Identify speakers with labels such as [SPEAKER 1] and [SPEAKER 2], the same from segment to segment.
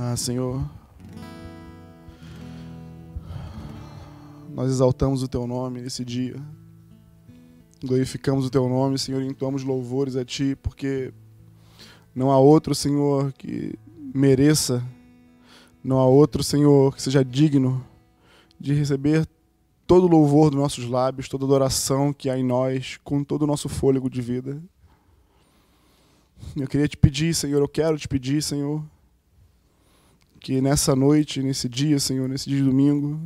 [SPEAKER 1] Ah, Senhor, nós exaltamos o Teu nome nesse dia. Glorificamos o Teu nome, Senhor, e entoamos louvores a Ti, porque não há outro, Senhor, que mereça, não há outro, Senhor, que seja digno de receber todo o louvor dos nossos lábios, toda adoração que há em nós, com todo o nosso fôlego de vida. Eu queria te pedir, Senhor, eu quero te pedir, Senhor, que nessa noite, nesse dia, Senhor, nesse dia de domingo,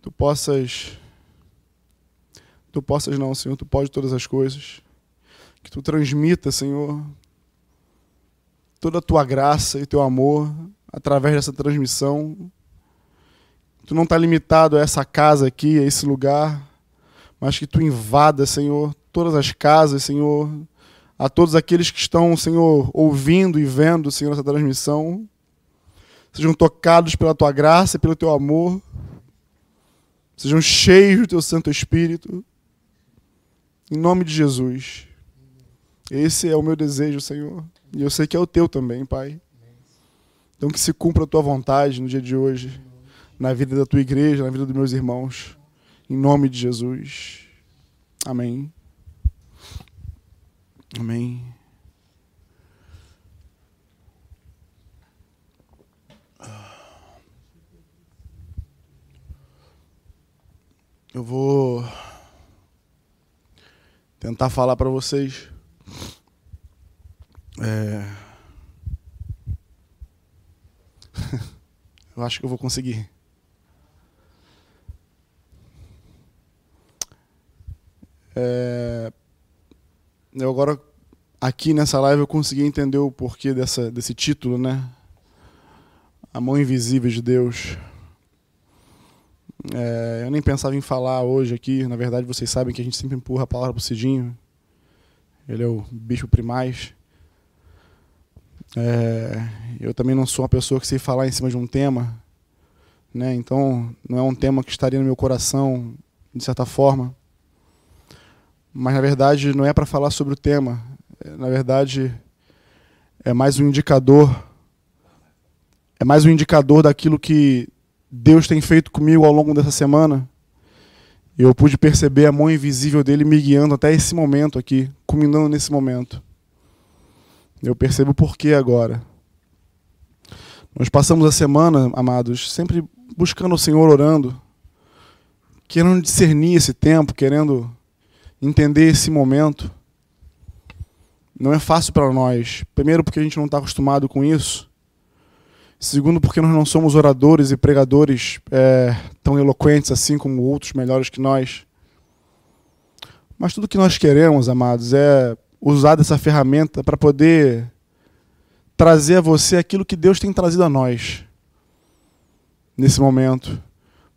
[SPEAKER 1] tu possas tu possas não, Senhor, tu pode todas as coisas. Que tu transmita, Senhor, toda a tua graça e teu amor através dessa transmissão. Tu não está limitado a essa casa aqui, a esse lugar, mas que tu invada, Senhor, todas as casas, Senhor, a todos aqueles que estão, Senhor, ouvindo e vendo, Senhor, essa transmissão. Sejam tocados pela tua graça e pelo teu amor. Sejam cheios do teu Santo Espírito. Em nome de Jesus. Esse é o meu desejo, Senhor. E eu sei que é o teu também, Pai. Então que se cumpra a tua vontade no dia de hoje, na vida da tua igreja, na vida dos meus irmãos. Em nome de Jesus. Amém. Amém. Eu vou tentar falar para vocês. É... eu acho que eu vou conseguir. É... Eu agora aqui nessa live eu consegui entender o porquê dessa, desse título, né? A mão invisível de Deus. É, eu nem pensava em falar hoje aqui. Na verdade, vocês sabem que a gente sempre empurra a palavra para o Cidinho. Ele é o bicho primaz. É, eu também não sou uma pessoa que sei falar em cima de um tema. Né? Então, não é um tema que estaria no meu coração, de certa forma. Mas, na verdade, não é para falar sobre o tema. É, na verdade, é mais um indicador. É mais um indicador daquilo que Deus tem feito comigo ao longo dessa semana. Eu pude perceber a mão invisível dele me guiando até esse momento aqui, culminando nesse momento. Eu percebo o porquê agora. Nós passamos a semana, amados, sempre buscando o Senhor, orando, querendo discernir esse tempo, querendo entender esse momento. Não é fácil para nós. Primeiro, porque a gente não está acostumado com isso. Segundo, porque nós não somos oradores e pregadores é, tão eloquentes assim como outros melhores que nós. Mas tudo que nós queremos, amados, é usar dessa ferramenta para poder trazer a você aquilo que Deus tem trazido a nós nesse momento,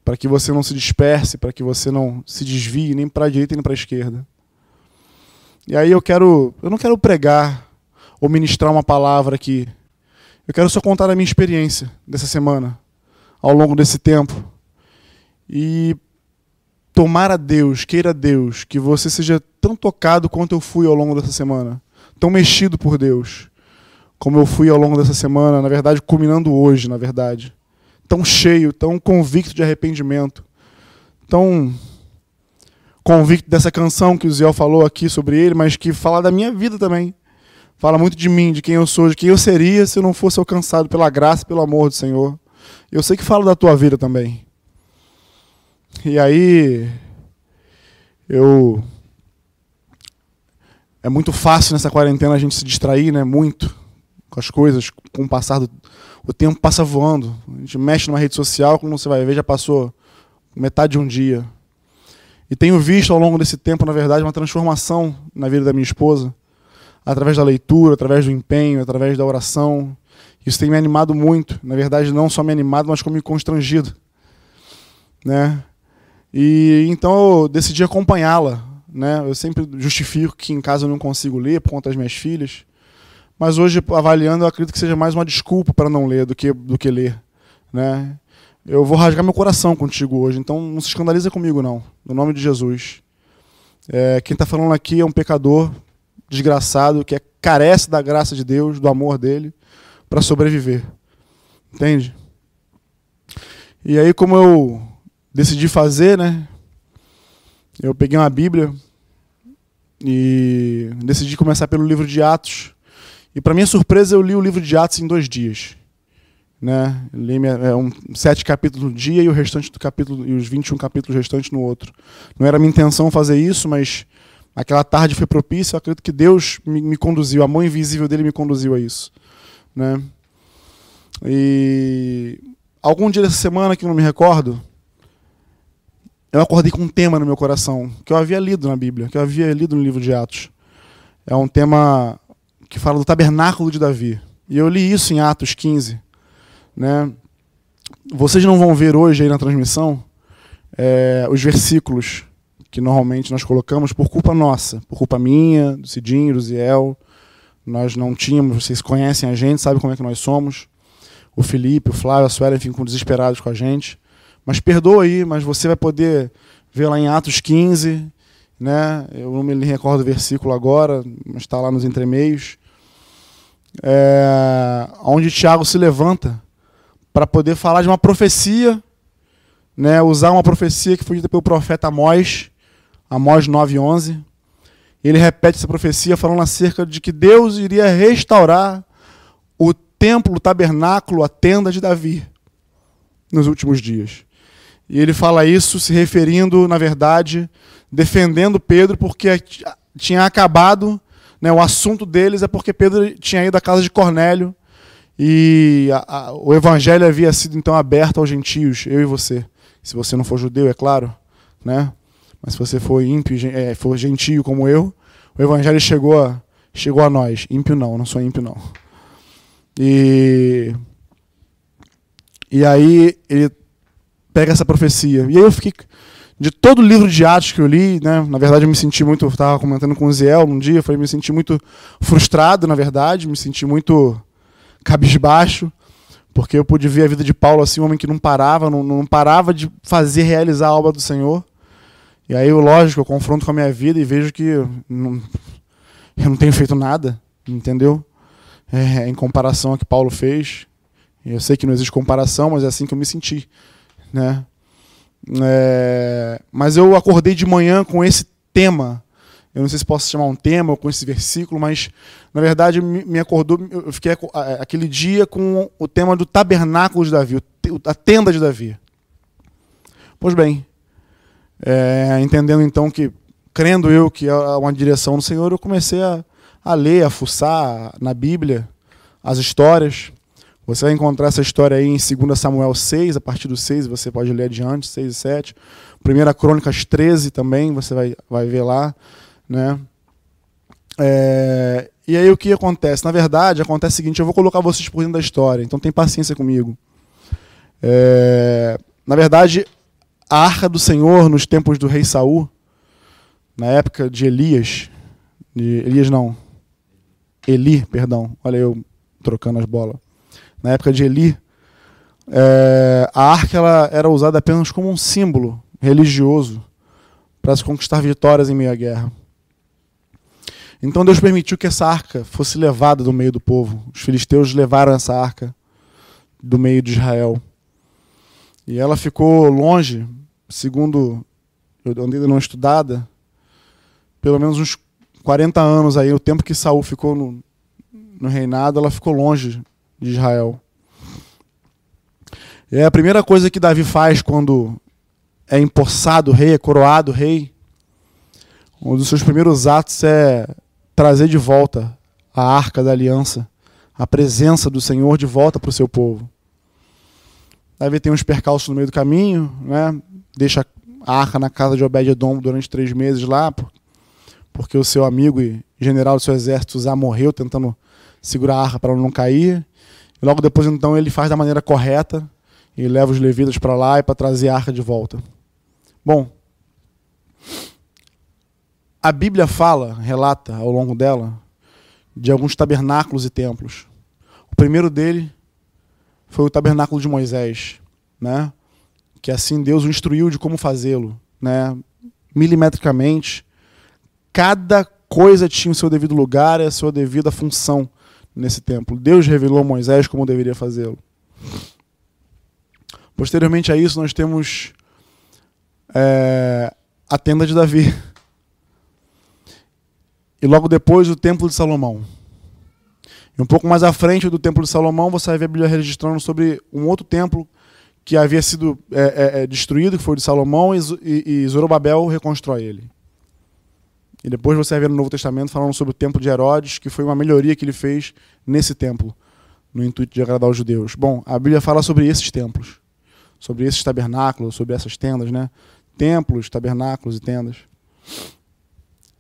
[SPEAKER 1] para que você não se disperse, para que você não se desvie nem para a direita nem para a esquerda. E aí eu quero, eu não quero pregar ou ministrar uma palavra aqui eu quero só contar a minha experiência dessa semana, ao longo desse tempo. E tomar a Deus, queira Deus, que você seja tão tocado quanto eu fui ao longo dessa semana. Tão mexido por Deus, como eu fui ao longo dessa semana, na verdade, culminando hoje, na verdade. Tão cheio, tão convicto de arrependimento. Tão convicto dessa canção que o Zé falou aqui sobre ele, mas que fala da minha vida também. Fala muito de mim, de quem eu sou, de quem eu seria se eu não fosse alcançado pela graça e pelo amor do Senhor. Eu sei que fala da tua vida também. E aí, eu. É muito fácil nessa quarentena a gente se distrair, né? Muito com as coisas, com o passar do. O tempo passa voando. A gente mexe numa rede social, como você vai ver, já passou metade de um dia. E tenho visto ao longo desse tempo, na verdade, uma transformação na vida da minha esposa através da leitura, através do empenho, através da oração. Isso tem me animado muito. Na verdade, não só me animado, mas como me constrangido. Né? E então eu decidi acompanhá-la. Né? Eu sempre justifico que em casa eu não consigo ler por conta das minhas filhas. Mas hoje, avaliando, eu acredito que seja mais uma desculpa para não ler do que, do que ler. Né? Eu vou rasgar meu coração contigo hoje, então não se escandaliza comigo, não. No nome de Jesus. É, quem está falando aqui é um pecador desgraçado que é, carece da graça de Deus, do amor dele, para sobreviver. Entende? E aí, como eu decidi fazer, né? Eu peguei uma Bíblia e decidi começar pelo livro de Atos. E para minha surpresa, eu li o livro de Atos em dois dias. Né? Li é, um, sete capítulos no dia e o restante do capítulo e os 21 capítulos restantes no outro. Não era minha intenção fazer isso, mas aquela tarde foi propícia. Eu acredito que Deus me, me conduziu, a mão invisível dele me conduziu a isso. Né? E algum dia dessa semana, que eu não me recordo, eu acordei com um tema no meu coração, que eu havia lido na Bíblia, que eu havia lido no livro de Atos. É um tema que fala do tabernáculo de Davi. E eu li isso em Atos 15. Né? Vocês não vão ver hoje aí na transmissão é, os versículos que normalmente nós colocamos por culpa nossa, por culpa minha, do Cidinho, do Ziel. Nós não tínhamos, vocês conhecem a gente, sabem como é que nós somos. O Felipe, o Flávio, a Suela ficam desesperados com a gente. Mas perdoa aí, mas você vai poder ver lá em Atos 15, né? Eu não me recordo o versículo agora, mas está lá nos entremeios. É, onde Tiago se levanta para poder falar de uma profecia, né? usar uma profecia que foi dita pelo profeta Amós, Amós 9,11. Ele repete essa profecia falando acerca de que Deus iria restaurar o templo, o tabernáculo, a tenda de Davi nos últimos dias. E ele fala isso se referindo, na verdade, defendendo Pedro, porque tinha acabado, né, o assunto deles é porque Pedro tinha ido à casa de Cornélio e a, a, o evangelho havia sido então aberto aos gentios, eu e você. Se você não for judeu, é claro, né? Mas se você for ímpio, é, for gentio como eu, o evangelho chegou a, chegou a nós. Ímpio não, não sou ímpio não. E e aí ele pega essa profecia. E aí eu fiquei. De todo o livro de Atos que eu li, né, na verdade eu me senti muito. Estava comentando com o Ziel um dia, eu falei, me senti muito frustrado, na verdade, me senti muito cabisbaixo, porque eu pude ver a vida de Paulo assim, um homem que não parava, não, não parava de fazer, realizar a obra do Senhor. E aí, eu, lógico, eu confronto com a minha vida e vejo que não, eu não tenho feito nada, entendeu? É, em comparação ao que Paulo fez. Eu sei que não existe comparação, mas é assim que eu me senti né? É, mas eu acordei de manhã com esse tema. Eu não sei se posso chamar um tema ou com esse versículo, mas na verdade me acordou. Eu fiquei aquele dia com o tema do tabernáculo de Davi, a tenda de Davi. Pois bem, é, entendendo então que, crendo eu que é uma direção do Senhor, eu comecei a, a ler, a fuçar na Bíblia as histórias. Você vai encontrar essa história aí em 2 Samuel 6, a partir do 6 você pode ler adiante, 6 e 7. 1 Crônicas 13 também, você vai, vai ver lá. Né? É, e aí o que acontece? Na verdade, acontece o seguinte, eu vou colocar vocês por dentro da história, então tem paciência comigo. É, na verdade, a arca do Senhor nos tempos do rei Saul, na época de Elias, de Elias não, Eli, perdão, olha eu trocando as bolas na época de Eli, é, a arca ela era usada apenas como um símbolo religioso para se conquistar vitórias em meio à guerra. Então Deus permitiu que essa arca fosse levada do meio do povo. Os filisteus levaram essa arca do meio de Israel. E ela ficou longe, segundo eu andei não estudada, pelo menos uns 40 anos aí, o tempo que Saul ficou no, no reinado, ela ficou longe de Israel. É a primeira coisa que Davi faz quando é empossado rei, é coroado rei. Um dos seus primeiros atos é trazer de volta a arca da aliança, a presença do Senhor de volta para o seu povo. Davi tem uns percalços no meio do caminho, né? deixa a arca na casa de Obed-Edom durante três meses lá, porque o seu amigo e general do seu exército já morreu tentando segurar a arca para ela não cair. E logo depois, então, ele faz da maneira correta e leva os levitas para lá e para trazer a arca de volta. Bom, a Bíblia fala, relata ao longo dela, de alguns tabernáculos e templos. O primeiro dele foi o tabernáculo de Moisés, né? que assim Deus o instruiu de como fazê-lo, né? milimetricamente. Cada coisa tinha o seu devido lugar e a sua devida função nesse templo. Deus revelou a Moisés como deveria fazê-lo. Posteriormente a isso, nós temos é, a tenda de Davi. E logo depois, o templo de Salomão. E um pouco mais à frente do templo de Salomão, você vai ver a Bíblia registrando sobre um outro templo que havia sido é, é, é destruído, que foi o de Salomão, e, Zorobabel reconstrói ele. E depois você vai ver no Novo Testamento falando sobre o templo de Herodes, que foi uma melhoria que ele fez nesse templo, no intuito de agradar os judeus. Bom, a Bíblia fala sobre esses templos, sobre esses tabernáculos, sobre essas tendas, né? Templos, tabernáculos e tendas.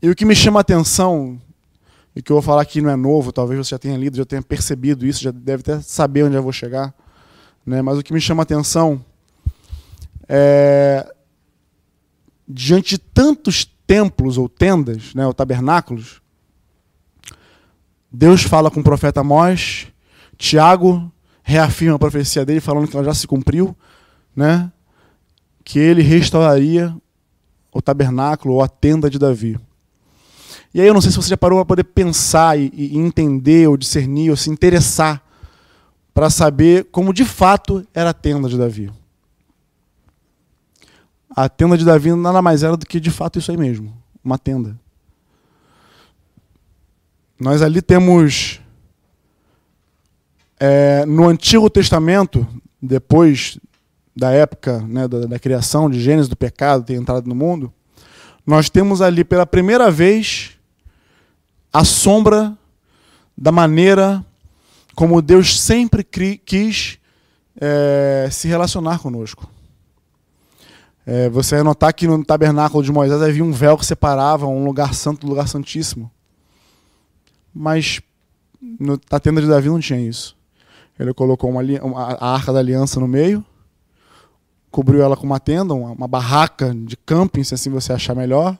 [SPEAKER 1] E o que me chama a atenção, e que eu vou falar aqui não é novo, talvez você já tenha lido, já tenha percebido isso, já deve até saber onde eu vou chegar, né? mas o que me chama a atenção é diante de tantos templos ou tendas, né, ou tabernáculos, Deus fala com o profeta Amós, Tiago reafirma a profecia dele, falando que ela já se cumpriu, né, que ele restauraria o tabernáculo ou a tenda de Davi. E aí eu não sei se você já parou para poder pensar e, e entender, ou discernir, ou se interessar para saber como de fato era a tenda de Davi a tenda de Davi nada mais era do que de fato isso aí mesmo, uma tenda. Nós ali temos é, no Antigo Testamento, depois da época né, da, da, criação de Gênesis, do pecado ter entrado no mundo, nós temos ali pela primeira vez a sombra da maneira como Deus sempre quis é, se relacionar conosco. É, você vai notar que no tabernáculo de Moisés havia um véu que separava um lugar santo do lugar santíssimo. Mas na tenda de Davi não tinha isso. Ele colocou uma, uma, a arca da aliança no meio, cobriu ela com uma tenda, uma, uma barraca de camping, se assim você achar melhor,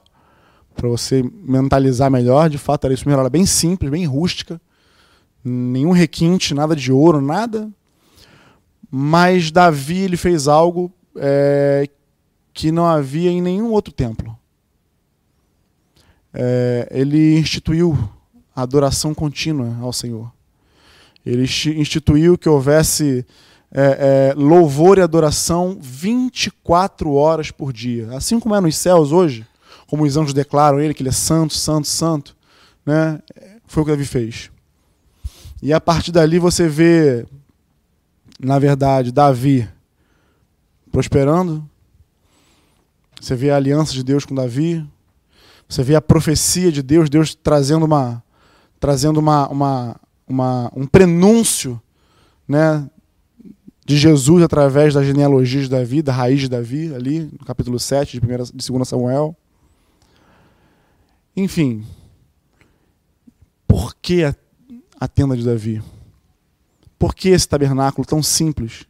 [SPEAKER 1] para você mentalizar melhor. De fato, era isso mesmo, era bem simples, bem rústica, nenhum requinte, nada de ouro, nada. Mas Davi ele fez algo é, que não havia em nenhum outro templo. É, ele instituiu a adoração contínua ao Senhor. Ele instituiu que houvesse é, é, louvor e adoração 24 horas por dia. Assim como é nos céus hoje, como os anjos declaram ele, que ele é santo, santo, santo, né? foi o que Davi fez. E a partir dali você vê, na verdade, Davi prosperando, você vê a aliança de Deus com Davi. Você vê a profecia de Deus, Deus trazendo uma trazendo uma, uma, uma um prenúncio, né, de Jesus através da genealogia de Davi, da raiz de Davi, ali no capítulo 7 de, primeira, de 2 Samuel. Enfim, por que a tenda de Davi? Por que esse tabernáculo tão simples?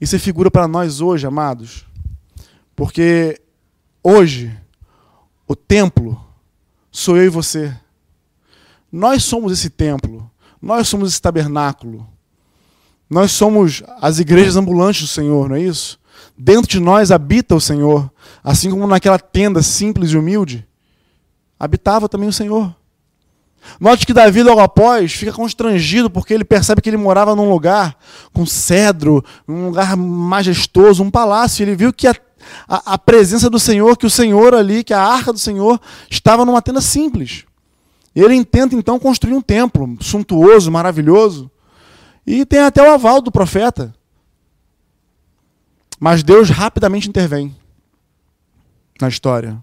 [SPEAKER 1] Isso é figura para nós hoje, amados. Porque hoje, o templo sou eu e você. Nós somos esse templo. Nós somos esse tabernáculo. Nós somos as igrejas ambulantes do Senhor, não é isso? Dentro de nós habita o Senhor. Assim como naquela tenda simples e humilde, habitava também o Senhor. Note que Davi, logo após, fica constrangido porque ele percebe que ele morava num lugar com cedro, um lugar majestoso, um palácio. Ele viu que a a, a presença do Senhor, que o Senhor ali, que a arca do Senhor estava numa tenda simples. Ele intenta então construir um templo suntuoso, maravilhoso, e tem até o aval do profeta. Mas Deus rapidamente intervém na história.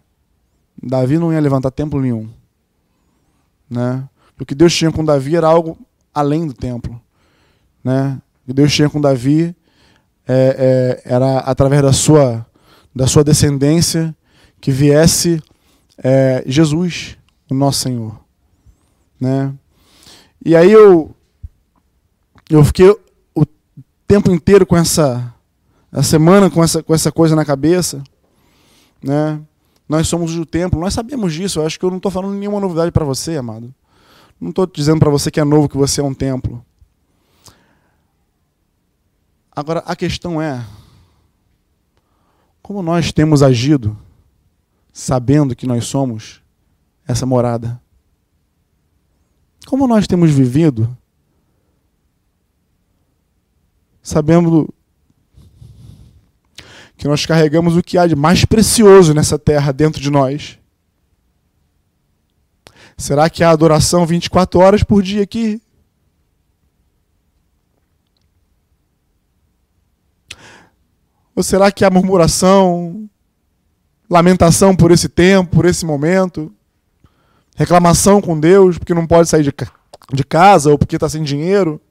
[SPEAKER 1] Davi não ia levantar templo nenhum. Né? O que Deus tinha com Davi era algo além do templo. Né? O que Deus tinha com Davi é, é, era através da sua da sua descendência, que viesse é, Jesus, o nosso Senhor. Né? E aí eu, eu fiquei o tempo inteiro com essa, a semana com essa, com essa coisa na cabeça. Né? Nós somos o templo, nós sabemos disso. Eu acho que eu não estou falando nenhuma novidade para você, amado. Não estou dizendo para você que é novo que você é um templo. Agora, a questão é, como nós temos agido, sabendo que nós somos essa morada? Como nós temos vivido, sabendo que nós carregamos o que há de mais precioso nessa terra dentro de nós. Será que há adoração 24 horas por dia aqui? Ou será que há murmuração, lamentação por esse tempo, por esse momento? Reclamação com Deus porque não pode sair de, de casa ou porque está sem dinheiro?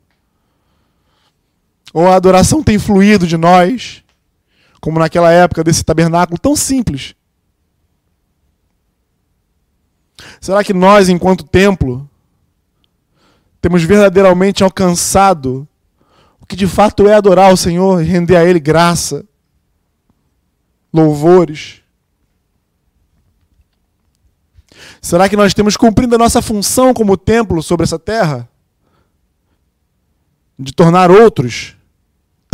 [SPEAKER 1] Ou a adoração tem fluído de nós, como naquela época desse tabernáculo tão simples? Será que nós, enquanto templo, temos verdadeiramente alcançado o que de fato é adorar o Senhor e render a Ele graça, louvores? Será que nós temos cumprindo a nossa função como templo sobre essa terra? De tornar outros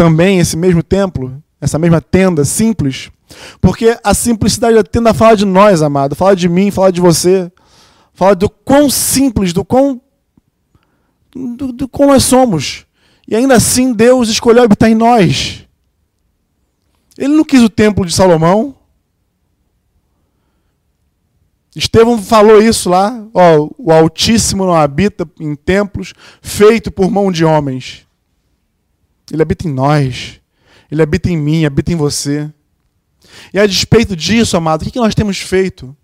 [SPEAKER 1] também esse mesmo templo, essa mesma tenda simples? Porque a simplicidade da tenda fala de nós, amado, fala de mim, fala de você, fala do quão simples, do quão. do, do quão nós somos. E ainda assim Deus escolheu habitar em nós. Ele não quis o templo de Salomão. Estevão falou isso lá, ó, o Altíssimo não habita em templos feito por mão de homens. Ele habita em nós. Ele habita em mim, habita em você. E a despeito disso, amado, o que nós temos feito?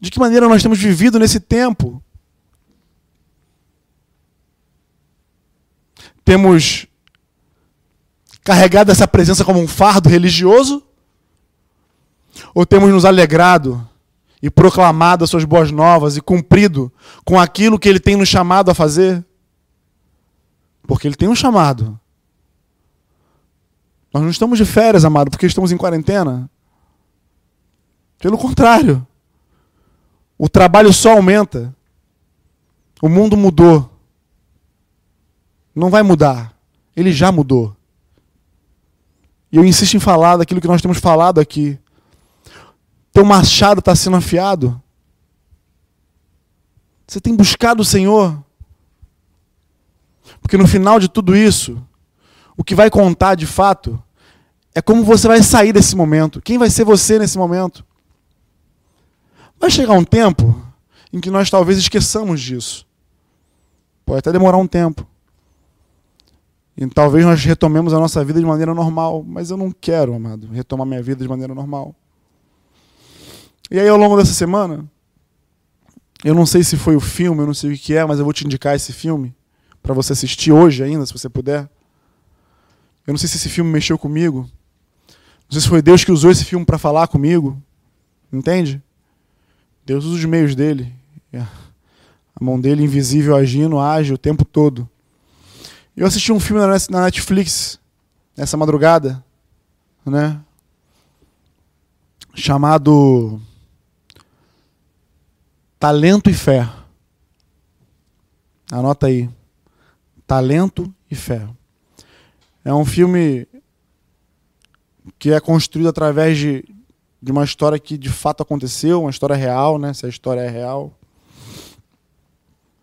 [SPEAKER 1] De que maneira nós temos vivido nesse tempo? Temos carregado essa presença como um fardo religioso? Ou temos nos alegrado e proclamado as suas boas novas e cumprido com aquilo que ele tem nos chamado a fazer? Porque ele tem um chamado. Nós não estamos de férias, amado, porque estamos em quarentena. Pelo contrário. O trabalho só aumenta. O mundo mudou. Não vai mudar. Ele já mudou. E eu insisto em falar daquilo que nós temos falado aqui. Teu machado está sendo afiado. Você tem buscado o Senhor. Porque no final de tudo isso, o que vai contar de fato é como você vai sair desse momento. Quem vai ser você nesse momento? Vai chegar um tempo em que nós talvez esqueçamos disso. Pode até demorar um tempo. E talvez nós retomemos a nossa vida de maneira normal, mas eu não quero, amado, retomar minha vida de maneira normal. E aí, ao longo dessa semana, eu não sei se foi o filme, eu não sei o que é, mas eu vou te indicar esse filme para você assistir hoje ainda, se você puder. Eu não sei se esse filme mexeu comigo. Não sei se foi Deus que usou esse filme para falar comigo. Entende? Deus usa os meios dele. A mão dele invisível agindo, age o tempo todo. Eu assisti um filme na Netflix nessa madrugada, né? Chamado Talento e Fé. Anota aí. Talento e Fé. É um filme que é construído através de, de uma história que de fato aconteceu, uma história real, né? Se a história é real.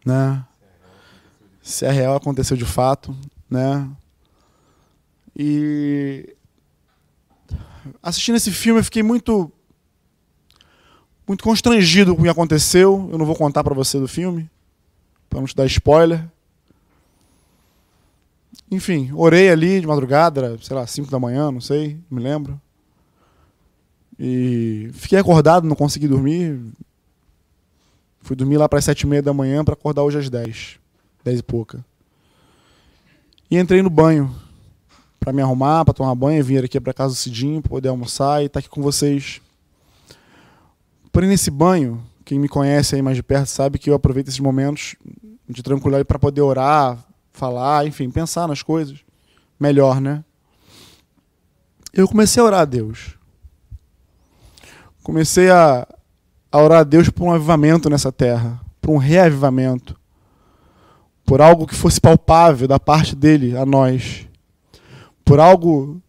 [SPEAKER 1] Né? se é real, aconteceu de fato, né? E assistindo esse filme eu fiquei muito muito constrangido com o que aconteceu. Eu não vou contar para você do filme, para não te dar spoiler. Enfim, orei ali de madrugada, sei lá, 5 da manhã, não sei, não me lembro. E fiquei acordado, não consegui dormir. Fui dormir lá para as sete e meia da manhã para acordar hoje às 10 dez e pouca. E entrei no banho para me arrumar, para tomar banho, vir aqui para casa do Cidinho, para poder almoçar e estar tá aqui com vocês. Porém, nesse banho, quem me conhece aí mais de perto sabe que eu aproveito esses momentos de tranquilidade para poder orar, falar, enfim, pensar nas coisas melhor, né? Eu comecei a orar a Deus. Comecei a, a orar a Deus por um avivamento nessa terra, por um reavivamento por algo que fosse palpável da parte dele a nós, por algo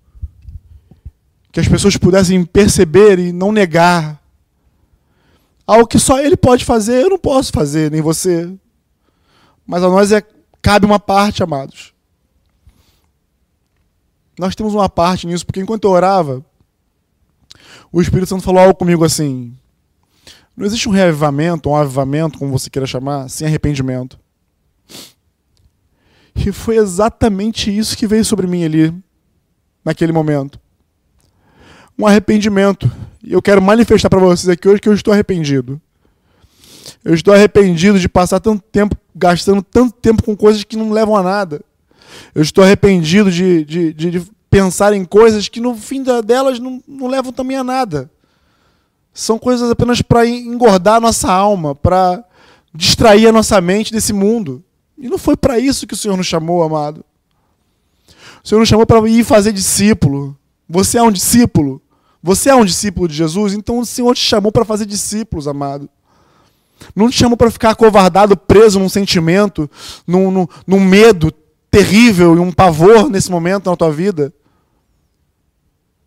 [SPEAKER 1] que as pessoas pudessem perceber e não negar. Algo que só ele pode fazer, eu não posso fazer, nem você. Mas a nós é, cabe uma parte, amados. nós temos uma parte nisso, porque enquanto eu orava, o Espírito Santo falou algo comigo assim: não existe um reavivamento, um avivamento, como você queira chamar, sem arrependimento. E foi exatamente isso que veio sobre mim ali, naquele momento. Um arrependimento. E eu quero manifestar para vocês aqui hoje que eu estou arrependido. Eu estou arrependido de passar tanto tempo, gastando tanto tempo com coisas que não levam a nada. Eu estou arrependido de, de, de, de pensar em coisas que no fim delas não, não levam também a nada. São coisas apenas para engordar a nossa alma, para distrair a nossa mente desse mundo. E não foi para isso que o Senhor nos chamou, amado. O Senhor nos chamou para ir fazer discípulo. Você é um discípulo. Você é um discípulo de Jesus, então o Senhor te chamou para fazer discípulos, amado. Não te chamou para ficar acovardado, preso num sentimento, num, num, num medo terrível e um pavor nesse momento na tua vida.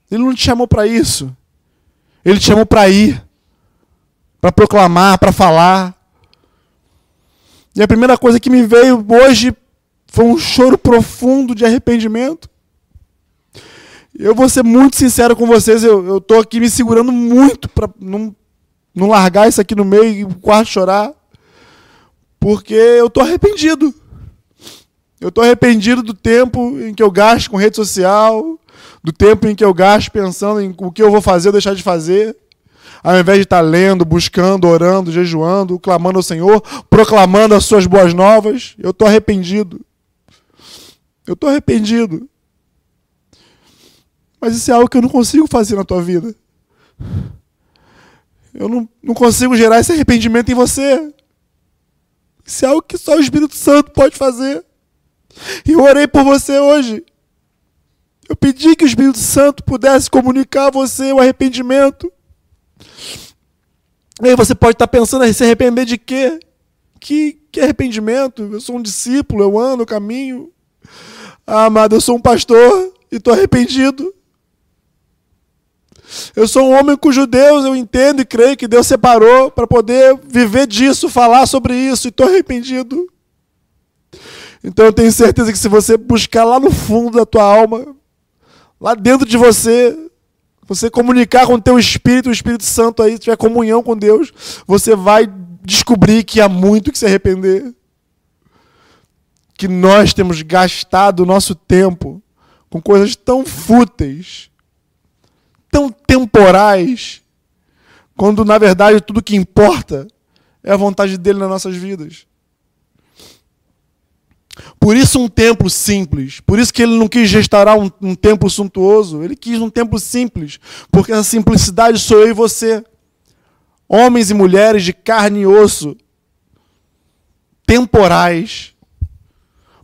[SPEAKER 1] Ele não te chamou para isso. Ele te chamou para ir, para proclamar, para falar. E a primeira coisa que me veio hoje foi um choro profundo de arrependimento. Eu vou ser muito sincero com vocês, eu estou aqui me segurando muito para não, não largar isso aqui no meio e o quarto chorar, porque eu estou arrependido. Eu estou arrependido do tempo em que eu gasto com rede social, do tempo em que eu gasto pensando em o que eu vou fazer ou deixar de fazer, ao invés de estar lendo, buscando, orando, jejuando, clamando ao Senhor, proclamando as suas boas novas, eu estou arrependido. Eu estou arrependido. Mas isso é algo que eu não consigo fazer na tua vida. Eu não, não consigo gerar esse arrependimento em você. Isso é algo que só o Espírito Santo pode fazer. E eu orei por você hoje. Eu pedi que o Espírito Santo pudesse comunicar a você o arrependimento. E aí você pode estar pensando em se arrepender de quê? Que, que arrependimento? Eu sou um discípulo, eu ando, eu caminho. Ah, amado, eu sou um pastor e estou arrependido. Eu sou um homem cujo Deus eu entendo e creio que Deus separou para poder viver disso, falar sobre isso, e estou arrependido. Então eu tenho certeza que se você buscar lá no fundo da tua alma, lá dentro de você, você comunicar com o teu espírito, o Espírito Santo aí, tiver comunhão com Deus, você vai descobrir que há muito que se arrepender. Que nós temos gastado o nosso tempo com coisas tão fúteis, tão temporais, quando na verdade tudo que importa é a vontade dele nas nossas vidas. Por isso um templo simples. Por isso que ele não quis restaurar um, um templo suntuoso. Ele quis um templo simples. Porque a simplicidade sou eu e você. Homens e mulheres de carne e osso. Temporais.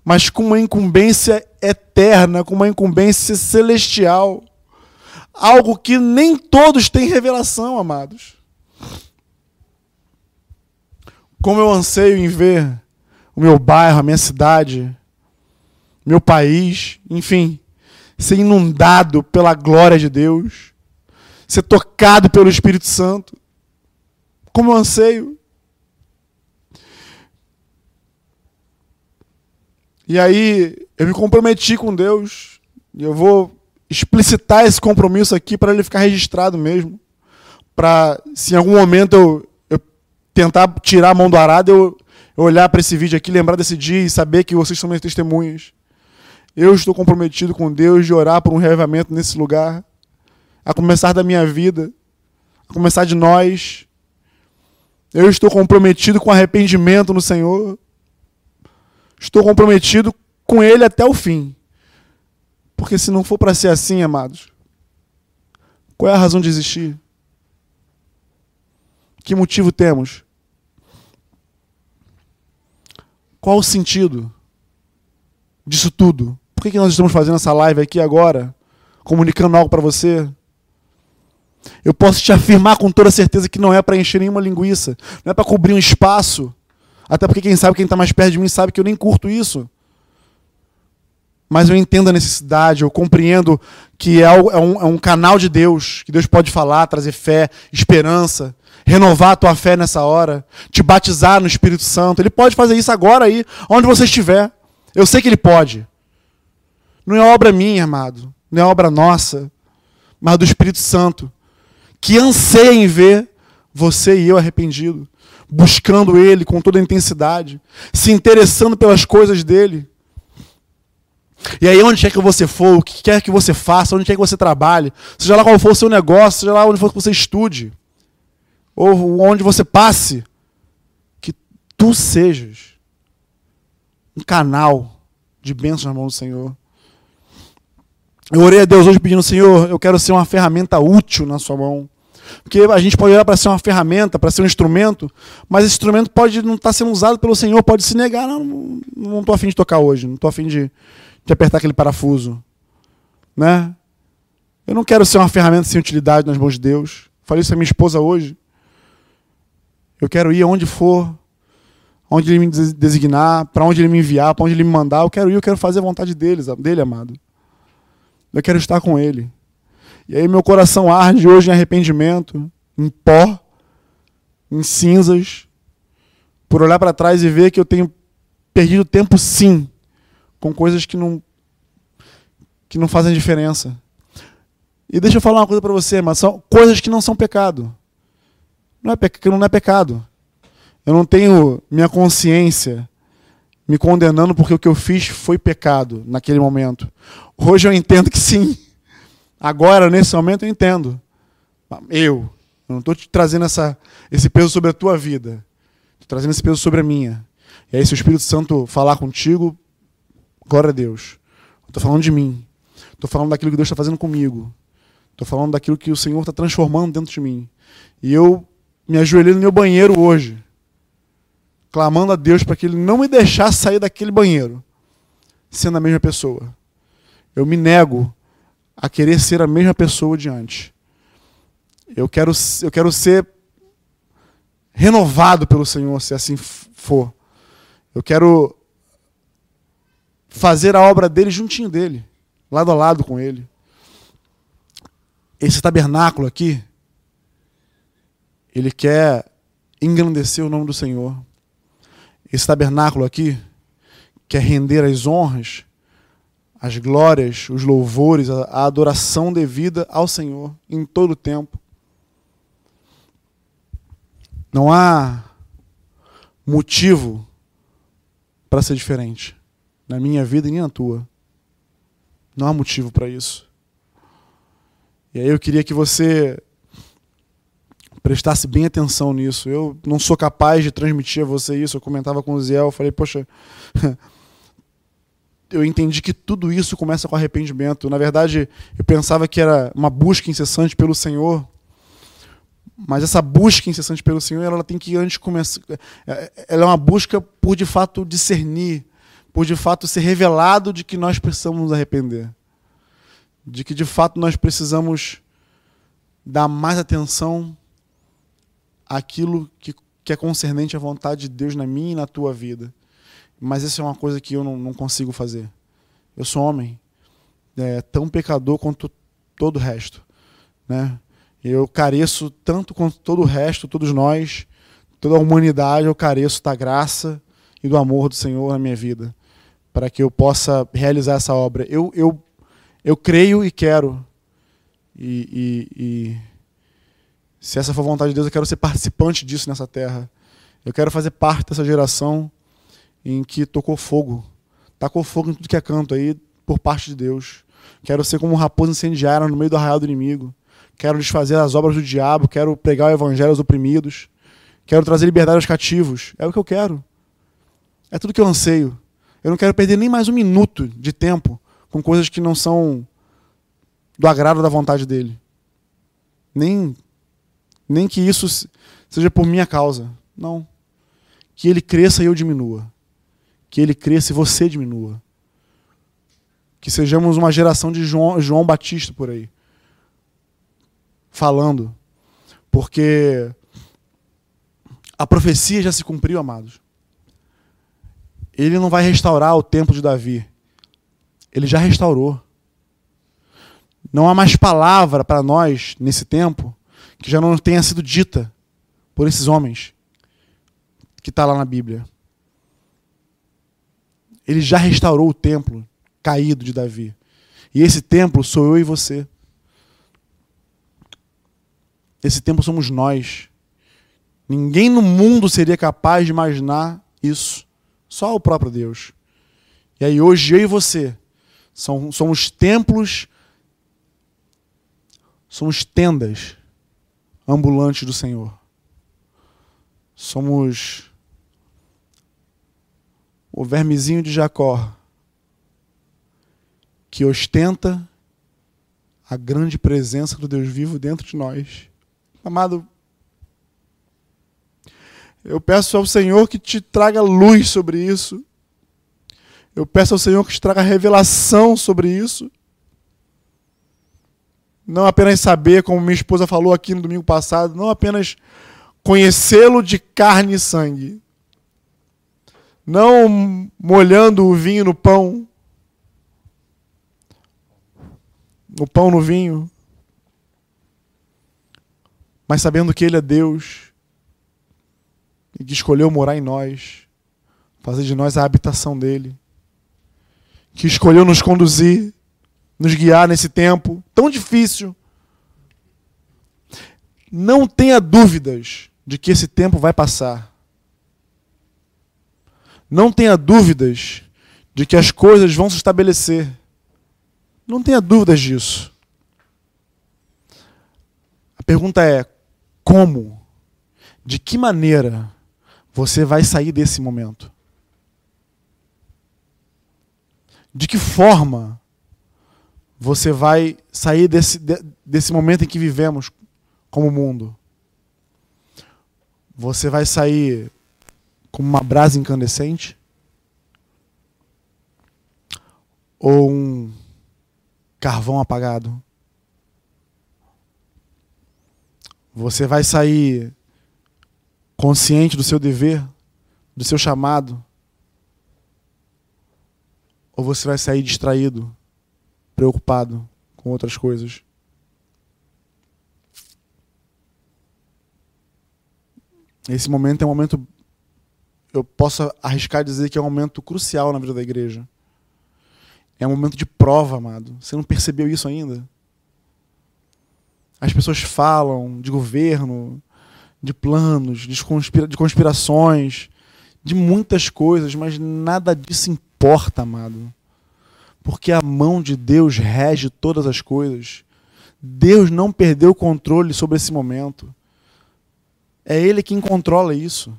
[SPEAKER 1] Mas com uma incumbência eterna, com uma incumbência celestial. Algo que nem todos têm revelação, amados. Como eu anseio em ver o meu bairro, a minha cidade, meu país, enfim, ser inundado pela glória de Deus, ser tocado pelo Espírito Santo. Como eu anseio. E aí eu me comprometi com Deus, e eu vou explicitar esse compromisso aqui para ele ficar registrado mesmo. Para, se em algum momento eu, eu tentar tirar a mão do arado, eu, eu olhar para esse vídeo aqui, lembrar desse dia e saber que vocês são minhas testemunhas. Eu estou comprometido com Deus de orar por um reavivamento nesse lugar, a começar da minha vida, a começar de nós. Eu estou comprometido com arrependimento no Senhor. Estou comprometido com Ele até o fim. Porque se não for para ser assim, amados, qual é a razão de existir? Que motivo temos? Qual o sentido disso tudo? Por que, que nós estamos fazendo essa live aqui agora? Comunicando algo para você? Eu posso te afirmar com toda certeza que não é para encher nenhuma linguiça, não é para cobrir um espaço. Até porque quem sabe, quem está mais perto de mim sabe que eu nem curto isso. Mas eu entendo a necessidade, eu compreendo que é, é um, é um canal de Deus, que Deus pode falar, trazer fé, esperança, renovar a tua fé nessa hora, te batizar no Espírito Santo. Ele pode fazer isso agora aí, onde você estiver. Eu sei que ele pode. Não é obra minha, amado. não é obra nossa, mas do Espírito Santo, que anseia em ver você e eu arrependido, buscando Ele com toda a intensidade, se interessando pelas coisas dele. E aí, onde quer que você for, o que quer que você faça, onde quer que você trabalhe, seja lá qual for o seu negócio, seja lá onde for que você estude, ou onde você passe, que tu sejas um canal de bênçãos na mão do Senhor. Eu orei a Deus hoje pedindo, Senhor, eu quero ser uma ferramenta útil na sua mão. Porque a gente pode olhar para ser uma ferramenta, para ser um instrumento, mas esse instrumento pode não estar sendo usado pelo Senhor, pode se negar. Não estou afim de tocar hoje, não estou afim de, de apertar aquele parafuso. Né? Eu não quero ser uma ferramenta sem utilidade nas mãos de Deus. Falei isso a minha esposa hoje. Eu quero ir aonde for, onde Ele me designar, para onde Ele me enviar, para onde Ele me mandar. Eu quero ir, eu quero fazer a vontade deles, dele, amado. Eu quero estar com Ele. E aí meu coração arde hoje em arrependimento, em pó, em cinzas, por olhar para trás e ver que eu tenho perdido tempo sim com coisas que não que não fazem diferença. E deixa eu falar uma coisa para você, mas são coisas que não são pecado. Não é, que não é pecado. Eu não tenho minha consciência me condenando porque o que eu fiz foi pecado naquele momento. Hoje eu entendo que sim. Agora, nesse momento, eu entendo. Eu. Eu não estou te trazendo essa, esse peso sobre a tua vida. Estou trazendo esse peso sobre a minha. E aí, se o Espírito Santo falar contigo, glória a Deus. Estou falando de mim. Estou falando daquilo que Deus está fazendo comigo. Estou falando daquilo que o Senhor está transformando dentro de mim. E eu me ajoelhei no meu banheiro hoje, clamando a Deus para que Ele não me deixasse sair daquele banheiro, sendo a mesma pessoa. Eu me nego a querer ser a mesma pessoa de antes. Eu quero, eu quero ser renovado pelo Senhor, se assim for. Eu quero fazer a obra dele juntinho dele, lado a lado com ele. Esse tabernáculo aqui, ele quer engrandecer o nome do Senhor. Esse tabernáculo aqui quer render as honras as glórias, os louvores, a adoração devida ao Senhor em todo o tempo. Não há motivo para ser diferente na minha vida e nem na tua. Não há motivo para isso. E aí eu queria que você prestasse bem atenção nisso. Eu não sou capaz de transmitir a você isso. Eu comentava com o Ziel, eu falei, poxa, eu entendi que tudo isso começa com arrependimento. Na verdade, eu pensava que era uma busca incessante pelo Senhor, mas essa busca incessante pelo Senhor, ela tem que antes começar, ela é uma busca por de fato discernir, por de fato ser revelado de que nós precisamos nos arrepender, de que de fato nós precisamos dar mais atenção àquilo que, que é concernente à vontade de Deus na minha e na tua vida. Mas isso é uma coisa que eu não, não consigo fazer. Eu sou homem, é, tão pecador quanto todo o resto. Né? Eu careço tanto quanto todo o resto, todos nós, toda a humanidade, eu careço da graça e do amor do Senhor na minha vida, para que eu possa realizar essa obra. Eu, eu, eu creio e quero. E, e, e se essa for a vontade de Deus, eu quero ser participante disso nessa terra. Eu quero fazer parte dessa geração em que tocou fogo. Tacou fogo em tudo que é canto aí, por parte de Deus. Quero ser como um raposo incendiário no meio do arraial do inimigo. Quero desfazer as obras do diabo. Quero pregar o evangelho aos oprimidos. Quero trazer liberdade aos cativos. É o que eu quero. É tudo que eu anseio. Eu não quero perder nem mais um minuto de tempo com coisas que não são do agrado da vontade dele. Nem, nem que isso seja por minha causa. Não. Que ele cresça e eu diminua que ele cresça e você diminua. Que sejamos uma geração de João, João Batista por aí. Falando. Porque a profecia já se cumpriu, amados. Ele não vai restaurar o templo de Davi. Ele já restaurou. Não há mais palavra para nós nesse tempo que já não tenha sido dita por esses homens que está lá na Bíblia. Ele já restaurou o templo caído de Davi. E esse templo sou eu e você. Esse templo somos nós. Ninguém no mundo seria capaz de imaginar isso. Só o próprio Deus. E aí hoje eu e você são, somos templos, somos tendas ambulantes do Senhor. Somos o vermezinho de Jacó que ostenta a grande presença do Deus vivo dentro de nós. Amado, eu peço ao Senhor que te traga luz sobre isso. Eu peço ao Senhor que te traga revelação sobre isso. Não apenas saber, como minha esposa falou aqui no domingo passado, não apenas conhecê-lo de carne e sangue. Não molhando o vinho no pão, no pão no vinho, mas sabendo que Ele é Deus e que escolheu morar em nós, fazer de nós a habitação dele, que escolheu nos conduzir, nos guiar nesse tempo tão difícil. Não tenha dúvidas de que esse tempo vai passar. Não tenha dúvidas de que as coisas vão se estabelecer. Não tenha dúvidas disso. A pergunta é: como? De que maneira você vai sair desse momento? De que forma você vai sair desse, desse momento em que vivemos como mundo? Você vai sair como uma brasa incandescente? Ou um carvão apagado? Você vai sair consciente do seu dever, do seu chamado? Ou você vai sair distraído, preocupado com outras coisas? Esse momento é um momento, eu posso arriscar dizer que é um momento crucial na vida da igreja. É um momento de prova, amado. Você não percebeu isso ainda? As pessoas falam de governo, de planos, de, conspira de conspirações, de muitas coisas, mas nada disso importa, amado. Porque a mão de Deus rege todas as coisas. Deus não perdeu o controle sobre esse momento. É Ele quem controla isso.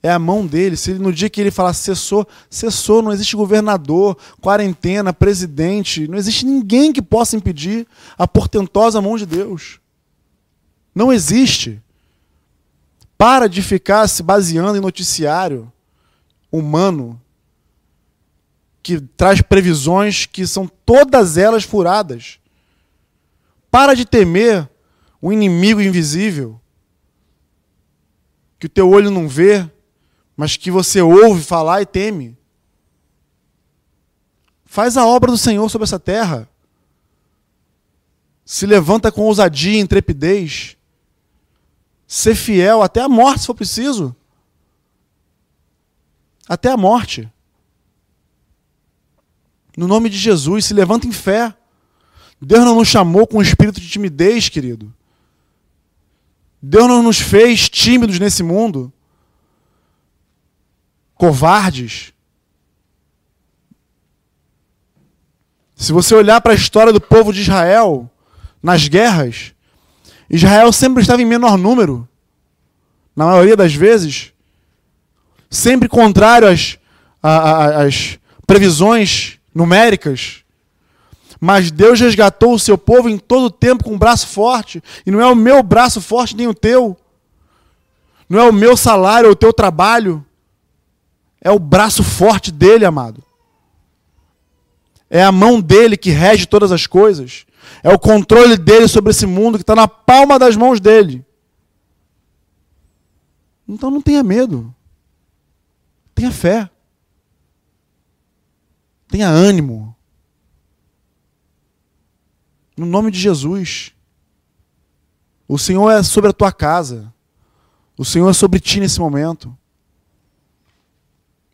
[SPEAKER 1] É a mão dele. Se ele, no dia que ele falar cessou, cessou. Não existe governador, quarentena, presidente. Não existe ninguém que possa impedir a portentosa mão de Deus. Não existe. Para de ficar se baseando em noticiário humano que traz previsões que são todas elas furadas. Para de temer o inimigo invisível que o teu olho não vê, mas que você ouve falar e teme. Faz a obra do Senhor sobre essa terra. Se levanta com ousadia e intrepidez ser fiel até a morte, se for preciso. Até a morte. No nome de Jesus, se levanta em fé. Deus não nos chamou com um espírito de timidez, querido. Deus não nos fez tímidos nesse mundo, covardes. Se você olhar para a história do povo de Israel nas guerras, Israel sempre estava em menor número, na maioria das vezes, sempre contrário às, às previsões numéricas. Mas Deus resgatou o seu povo em todo o tempo com um braço forte. E não é o meu braço forte nem o teu. Não é o meu salário ou o teu trabalho. É o braço forte dele, amado. É a mão dele que rege todas as coisas. É o controle dele sobre esse mundo que está na palma das mãos dele. Então não tenha medo. Tenha fé. Tenha ânimo. No nome de Jesus. O Senhor é sobre a tua casa. O Senhor é sobre ti nesse momento.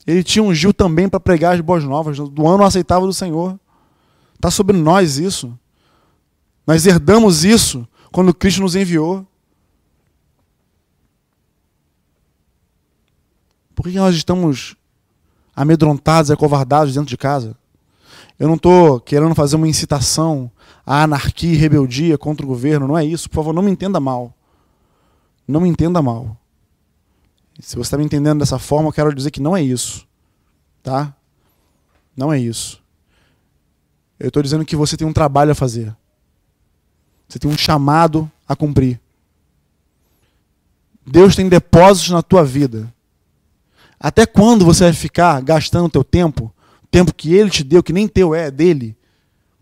[SPEAKER 1] Ele te ungiu também para pregar as boas novas do ano aceitável do Senhor. Está sobre nós isso. Nós herdamos isso quando Cristo nos enviou. Por que nós estamos amedrontados acovardados dentro de casa? Eu não estou querendo fazer uma incitação à anarquia e rebeldia contra o governo, não é isso. Por favor, não me entenda mal. Não me entenda mal. Se você está me entendendo dessa forma, eu quero dizer que não é isso. Tá? Não é isso. Eu estou dizendo que você tem um trabalho a fazer. Você tem um chamado a cumprir. Deus tem depósitos na tua vida. Até quando você vai ficar gastando teu tempo, tempo que Ele te deu, que nem teu é, é dele,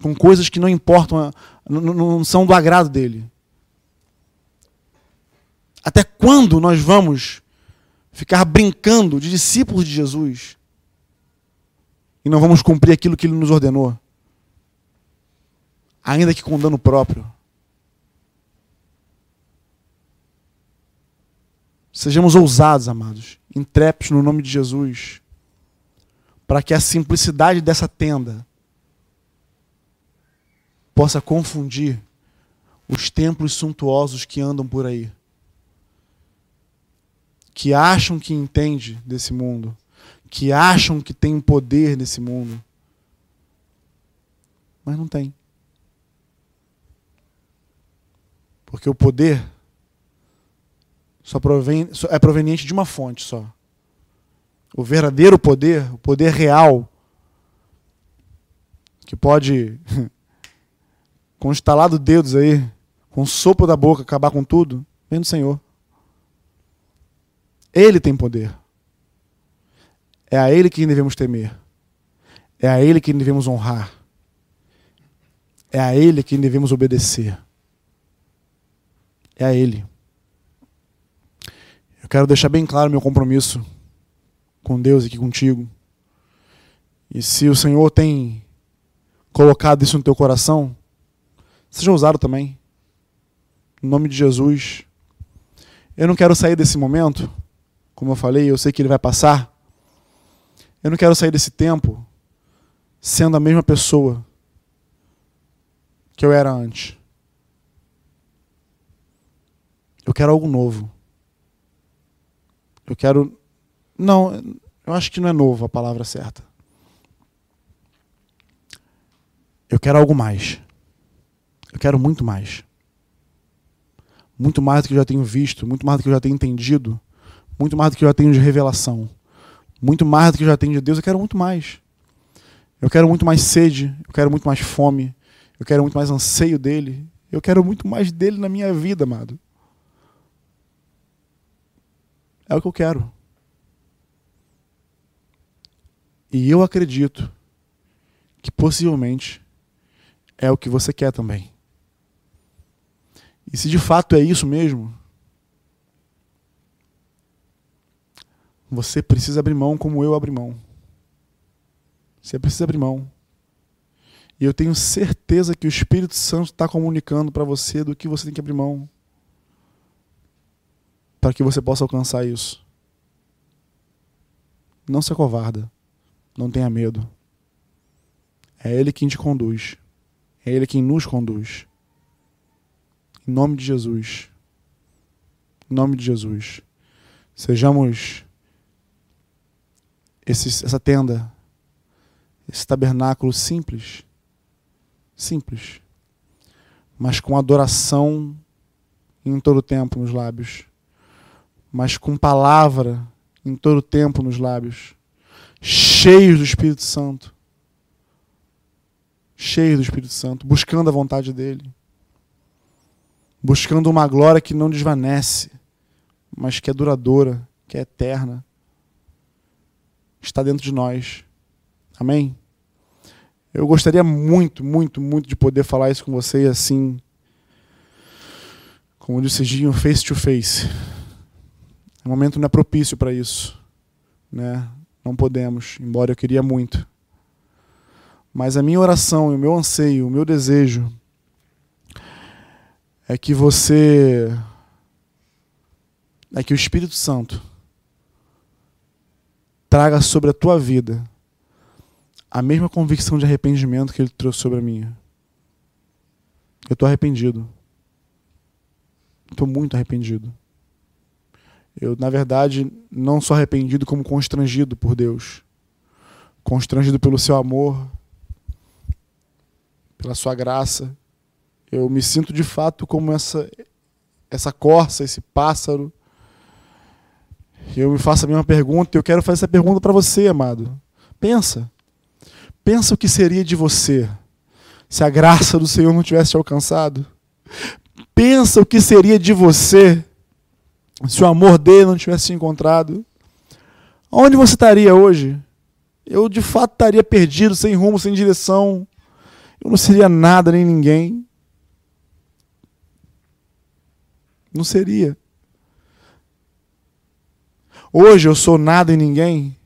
[SPEAKER 1] com coisas que não importam, não são do agrado dele? Até quando nós vamos ficar brincando de discípulos de Jesus e não vamos cumprir aquilo que Ele nos ordenou? Ainda que com dano próprio. Sejamos ousados, amados, intrépidos no nome de Jesus, para que a simplicidade dessa tenda possa confundir os templos suntuosos que andam por aí, que acham que entende desse mundo, que acham que tem poder nesse mundo, mas não tem. Porque o poder só, provém, é proveniente de uma fonte só. O verdadeiro poder, o poder real, que pode, com dos dedos aí, com o sopro da boca, acabar com tudo, vem do Senhor. Ele tem poder. É a Ele que devemos temer. É a Ele que devemos honrar. É a Ele que devemos obedecer. É a Ele quero deixar bem claro meu compromisso com Deus aqui contigo. E se o Senhor tem colocado isso no teu coração, seja ousado também. Em nome de Jesus. Eu não quero sair desse momento, como eu falei, eu sei que ele vai passar. Eu não quero sair desse tempo sendo a mesma pessoa que eu era antes. Eu quero algo novo. Eu quero. Não, eu acho que não é novo a palavra certa. Eu quero algo mais. Eu quero muito mais. Muito mais do que eu já tenho visto, muito mais do que eu já tenho entendido, muito mais do que eu já tenho de revelação, muito mais do que eu já tenho de Deus. Eu quero muito mais. Eu quero muito mais sede, eu quero muito mais fome, eu quero muito mais anseio dele, eu quero muito mais dele na minha vida, amado. É o que eu quero. E eu acredito que possivelmente é o que você quer também. E se de fato é isso mesmo, você precisa abrir mão como eu abri mão. Você precisa abrir mão. E eu tenho certeza que o Espírito Santo está comunicando para você do que você tem que abrir mão para que você possa alcançar isso. Não se acovarda. Não tenha medo. É Ele quem te conduz. É Ele quem nos conduz. Em nome de Jesus. Em nome de Jesus. Sejamos esse, essa tenda, esse tabernáculo simples. Simples. Mas com adoração em todo o tempo nos lábios mas com palavra em todo o tempo nos lábios, cheios do Espírito Santo. Cheios do Espírito Santo, buscando a vontade dele. Buscando uma glória que não desvanece, mas que é duradoura, que é eterna. Está dentro de nós. Amém? Eu gostaria muito, muito, muito de poder falar isso com vocês assim, como disse Ginho, face to face. O momento não é propício para isso. Né? Não podemos, embora eu queria muito. Mas a minha oração, o meu anseio, o meu desejo é que você é que o Espírito Santo traga sobre a tua vida a mesma convicção de arrependimento que ele trouxe sobre a minha. Eu estou arrependido. Estou muito arrependido. Eu, na verdade, não sou arrependido como constrangido por Deus. Constrangido pelo seu amor, pela sua graça. Eu me sinto de fato como essa essa corça, esse pássaro. Eu me faço a mesma pergunta e eu quero fazer essa pergunta para você, amado. Pensa. Pensa o que seria de você se a graça do Senhor não tivesse te alcançado. Pensa o que seria de você se o amor dele não tivesse te encontrado. Onde você estaria hoje? Eu de fato estaria perdido, sem rumo, sem direção. Eu não seria nada nem ninguém. Não seria. Hoje eu sou nada e ninguém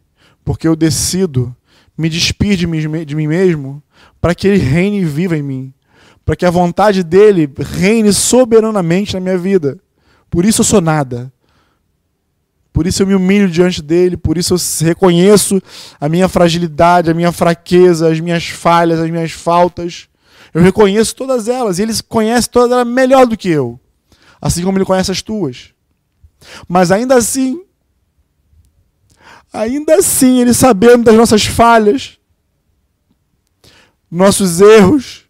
[SPEAKER 1] porque eu decido me despir de mim, de mim mesmo para que Ele reine e viva em mim. Para que a vontade dele reine soberanamente na minha vida. Por isso eu sou nada. Por isso eu me humilho diante dele, por isso eu reconheço a minha fragilidade, a minha fraqueza, as minhas falhas, as minhas faltas. Eu reconheço todas elas e ele conhece todas elas melhor do que eu, assim como ele conhece as tuas. Mas ainda assim, ainda assim, ele sabendo das nossas falhas, nossos erros,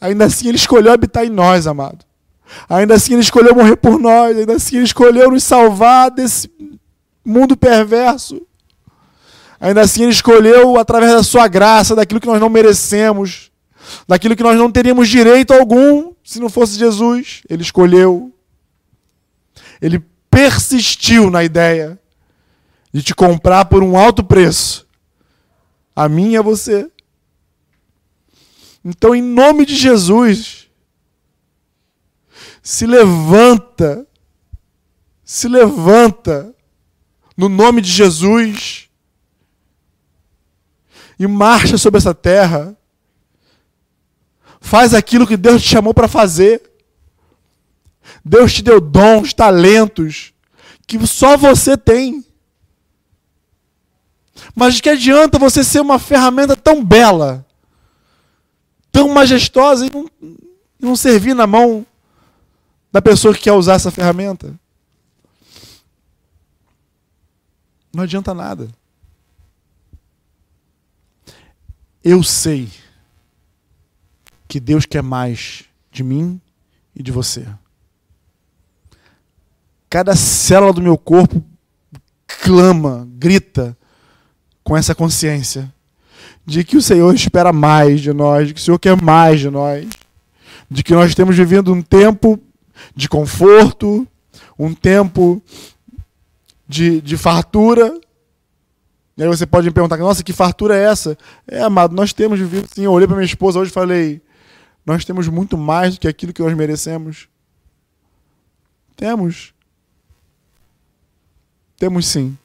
[SPEAKER 1] ainda assim ele escolheu habitar em nós, amado. Ainda assim ele escolheu morrer por nós, ainda assim ele escolheu nos salvar desse mundo perverso. Ainda assim ele escolheu através da sua graça, daquilo que nós não merecemos, daquilo que nós não teríamos direito algum se não fosse Jesus, ele escolheu. Ele persistiu na ideia de te comprar por um alto preço. A mim e a você. Então, em nome de Jesus, se levanta, se levanta no nome de Jesus e marcha sobre essa terra. Faz aquilo que Deus te chamou para fazer. Deus te deu dons, talentos que só você tem. Mas de que adianta você ser uma ferramenta tão bela, tão majestosa e não, não servir na mão da pessoa que quer usar essa ferramenta? Não adianta nada. Eu sei que Deus quer mais de mim e de você. Cada célula do meu corpo clama, grita com essa consciência de que o Senhor espera mais de nós, de que o Senhor quer mais de nós, de que nós estamos vivendo um tempo de conforto, um tempo de, de fartura. E aí você pode me perguntar, nossa, que fartura é essa? É, amado, nós temos vivido sim. Eu olhei para minha esposa hoje e falei, nós temos muito mais do que aquilo que nós merecemos. Temos. Temos sim.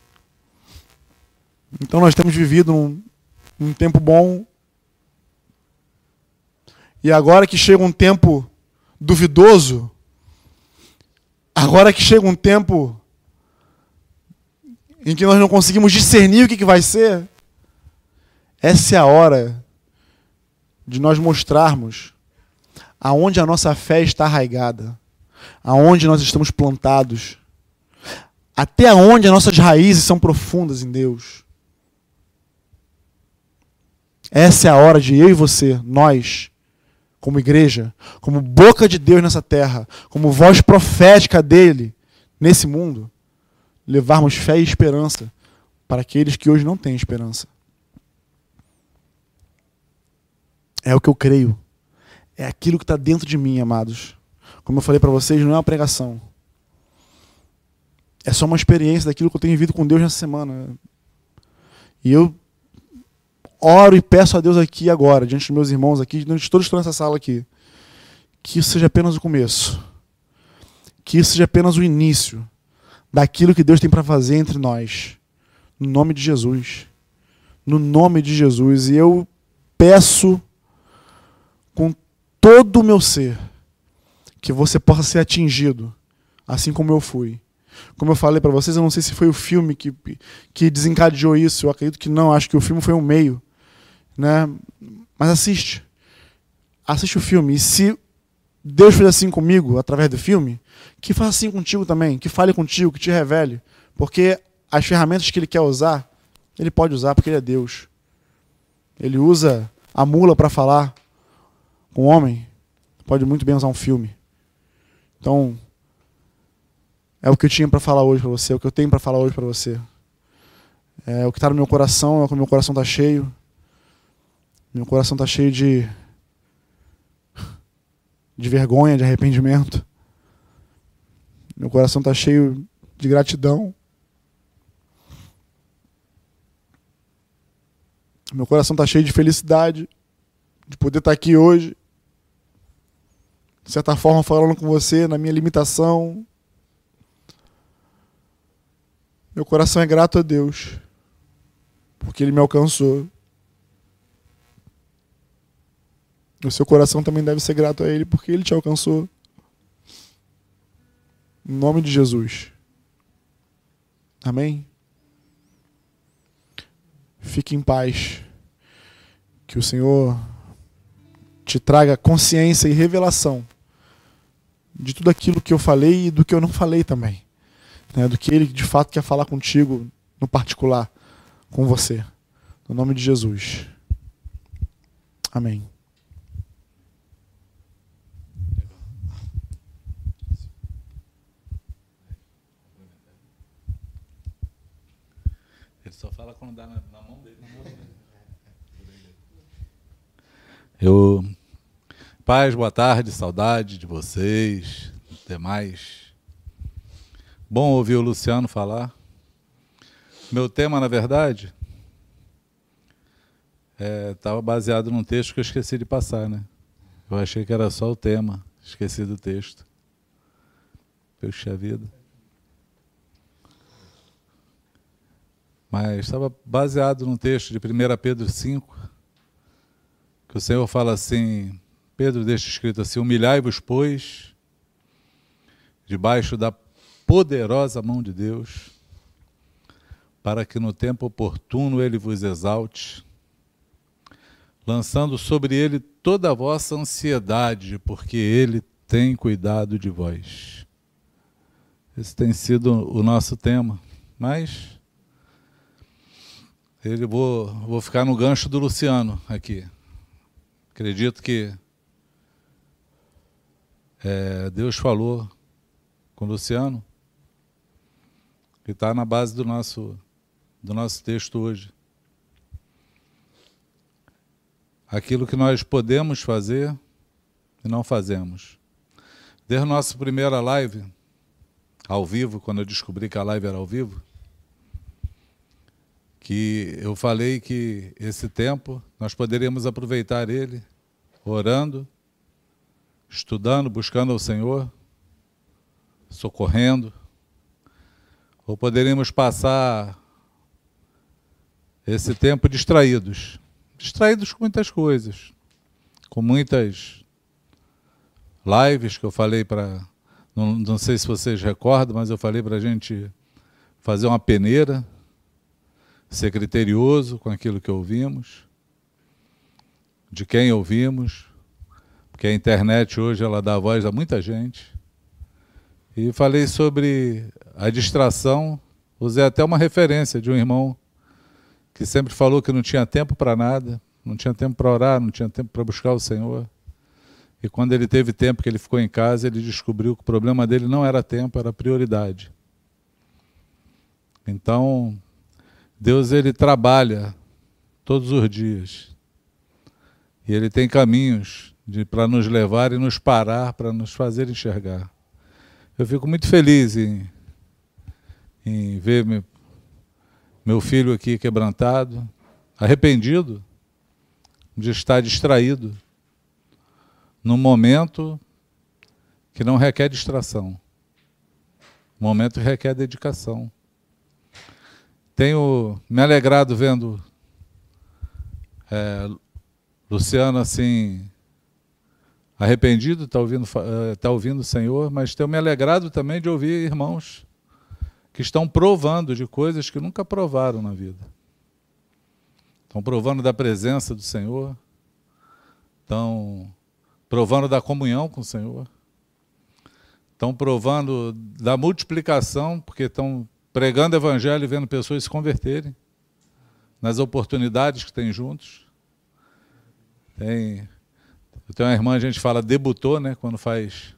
[SPEAKER 1] Então nós temos vivido um, um tempo bom. E agora que chega um tempo duvidoso, agora que chega um tempo em que nós não conseguimos discernir o que, vai ser, essa é a hora de nós mostrarmos aonde a nossa fé está arraigada, aonde nós estamos plantados, até onde as nossas raízes são profundas em Deus. Essa é a hora de eu e você, nós, como igreja, como boca de Deus nessa terra, como voz profética dele nesse mundo, levarmos fé e esperança para aqueles que hoje não têm esperança. É o que eu creio. É aquilo que está dentro de mim, amados. Como eu falei para vocês, não é uma pregação. É só uma experiência daquilo que eu tenho vivido com Deus nessa semana. E eu oro e peço a Deus aqui agora, diante dos meus irmãos aqui, diante de todos que estão nessa sala aqui, que isso seja apenas o começo. Que isso seja apenas o início daquilo que Deus tem para fazer entre nós. No nome de Jesus. No nome de Jesus. E eu peço com todo o meu ser que você possa ser atingido, assim como eu fui. Como eu falei para vocês, eu não sei se foi o filme que, que desencadeou isso, eu acredito que não, acho que o filme foi um meio né? Mas assiste. Assiste o filme. E se Deus fez assim comigo através do filme, que faça assim contigo também, que fale contigo, que te revele. Porque as ferramentas que ele quer usar, ele pode usar porque ele é Deus. Ele usa a mula para falar com o homem, pode muito bem usar um filme. Então, é o que eu tinha para falar hoje para você, é o que eu tenho para falar hoje para você. É o que está no meu coração, é o que o meu coração está cheio. Meu coração está cheio de de vergonha, de arrependimento. Meu coração está cheio de gratidão. Meu coração está cheio de felicidade de poder estar tá aqui hoje. De certa forma, falando com você na minha limitação. Meu coração é grato a Deus, porque Ele me alcançou. O seu coração também deve ser grato a Ele, porque Ele te alcançou. Em nome de Jesus. Amém? Fique em paz. Que o Senhor te traga consciência e revelação de tudo aquilo que eu falei e do que eu não falei também. Né? Do que Ele de fato quer falar contigo, no particular, com você. No nome de Jesus. Amém.
[SPEAKER 2] Só fala quando dá na, na mão dele. Eu. Paz, boa tarde, saudade de vocês, demais. Bom ouvir o Luciano falar. Meu tema, na verdade, estava é, baseado num texto que eu esqueci de passar, né? Eu achei que era só o tema, esqueci do texto. Puxa vida. mas estava baseado num texto de 1 Pedro 5, que o Senhor fala assim, Pedro deixa escrito assim, humilhai-vos, pois, debaixo da poderosa mão de Deus, para que no tempo oportuno ele vos exalte, lançando sobre ele toda a vossa ansiedade, porque ele tem cuidado de vós. Esse tem sido o nosso tema, mas ele vou, vou ficar no gancho do Luciano aqui. Acredito que é, Deus falou com o Luciano, que está na base do nosso, do nosso texto hoje. Aquilo que nós podemos fazer e não fazemos. Desde a nossa primeira live, ao vivo, quando eu descobri que a live era ao vivo, que eu falei que esse tempo nós poderíamos aproveitar ele orando, estudando, buscando ao Senhor, socorrendo, ou poderíamos passar esse tempo distraídos, distraídos com muitas coisas, com muitas lives que eu falei para, não, não sei se vocês recordam, mas eu falei para a gente fazer uma peneira ser criterioso com aquilo que ouvimos, de quem ouvimos, porque a internet hoje ela dá voz a muita gente. E falei sobre a distração, usei até uma referência de um irmão que sempre falou que não tinha tempo para nada, não tinha tempo para orar, não tinha tempo para buscar o Senhor. E quando ele teve tempo que ele ficou em casa, ele descobriu que o problema dele não era tempo, era prioridade. Então, Deus ele trabalha todos os dias. E ele tem caminhos para nos levar e nos parar, para nos fazer enxergar. Eu fico muito feliz em, em ver meu, meu filho aqui quebrantado, arrependido de estar distraído num momento que não requer distração. Um momento que requer dedicação. Tenho me alegrado vendo é, Luciano assim arrependido, está ouvindo, é, tá ouvindo o Senhor, mas tenho me alegrado também de ouvir irmãos que estão provando de coisas que nunca provaram na vida. estão provando da presença do Senhor, estão provando da comunhão com o Senhor, estão provando da multiplicação, porque estão pregando evangelho e vendo pessoas se converterem nas oportunidades que têm juntos. Tem, eu tenho uma irmã, a gente fala debutou, né, quando faz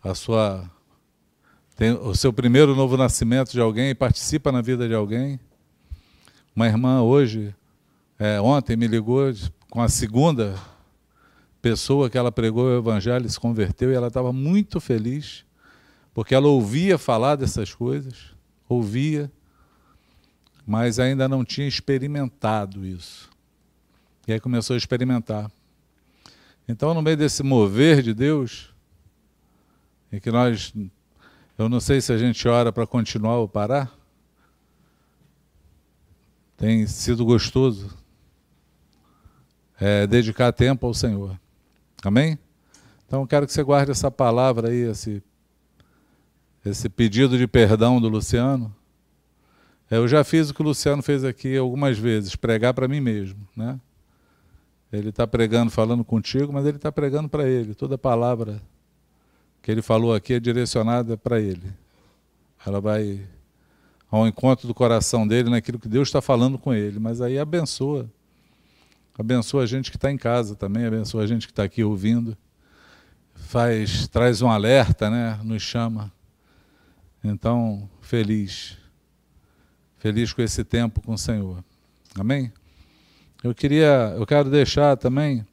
[SPEAKER 2] a sua tem o seu primeiro novo nascimento de alguém participa na vida de alguém. Uma irmã hoje, é, ontem me ligou com a segunda pessoa que ela pregou o evangelho, se converteu e ela estava muito feliz porque ela ouvia falar dessas coisas, ouvia, mas ainda não tinha experimentado isso. E aí começou a experimentar. Então, no meio desse mover de Deus, em que nós, eu não sei se a gente ora para continuar ou parar, tem sido gostoso é, dedicar tempo ao Senhor. Amém? Então, quero que você guarde essa palavra aí, esse esse pedido de perdão do Luciano, eu já fiz o que o Luciano fez aqui algumas vezes, pregar para mim mesmo. Né? Ele está pregando, falando contigo, mas ele está pregando para ele. Toda palavra que ele falou aqui é direcionada para ele. Ela vai ao encontro do coração dele naquilo que Deus está falando com ele. Mas aí abençoa. Abençoa a gente que está em casa também, abençoa a gente que está aqui ouvindo. Faz, traz um alerta, né? nos chama então, feliz. Feliz com esse tempo com o Senhor. Amém? Eu queria, eu quero deixar também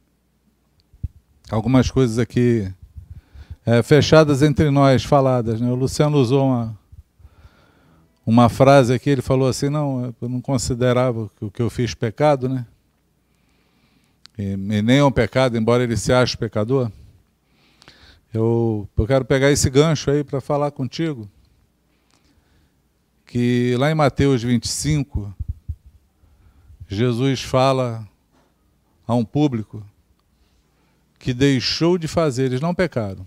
[SPEAKER 2] algumas coisas aqui é, fechadas entre nós, faladas. Né? O Luciano usou uma, uma frase aqui, ele falou assim, não, eu não considerava o que eu fiz pecado, né? E, e nem é um pecado, embora ele se ache pecador. Eu, eu quero pegar esse gancho aí para falar contigo que lá em Mateus 25, Jesus fala a um público que deixou de fazer, eles não pecaram.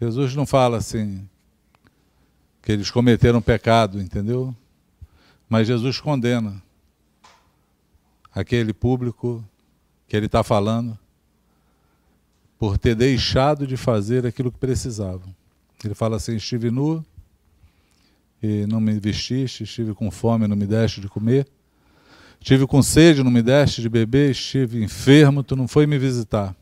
[SPEAKER 2] Jesus não fala assim que eles cometeram pecado, entendeu? Mas Jesus condena aquele público que ele está falando por ter deixado de fazer aquilo que precisavam. Ele fala assim: estive nu e não me vestiste, estive com fome, não me deste de comer. Estive com sede, não me deste de beber, estive enfermo, tu não foi me visitar.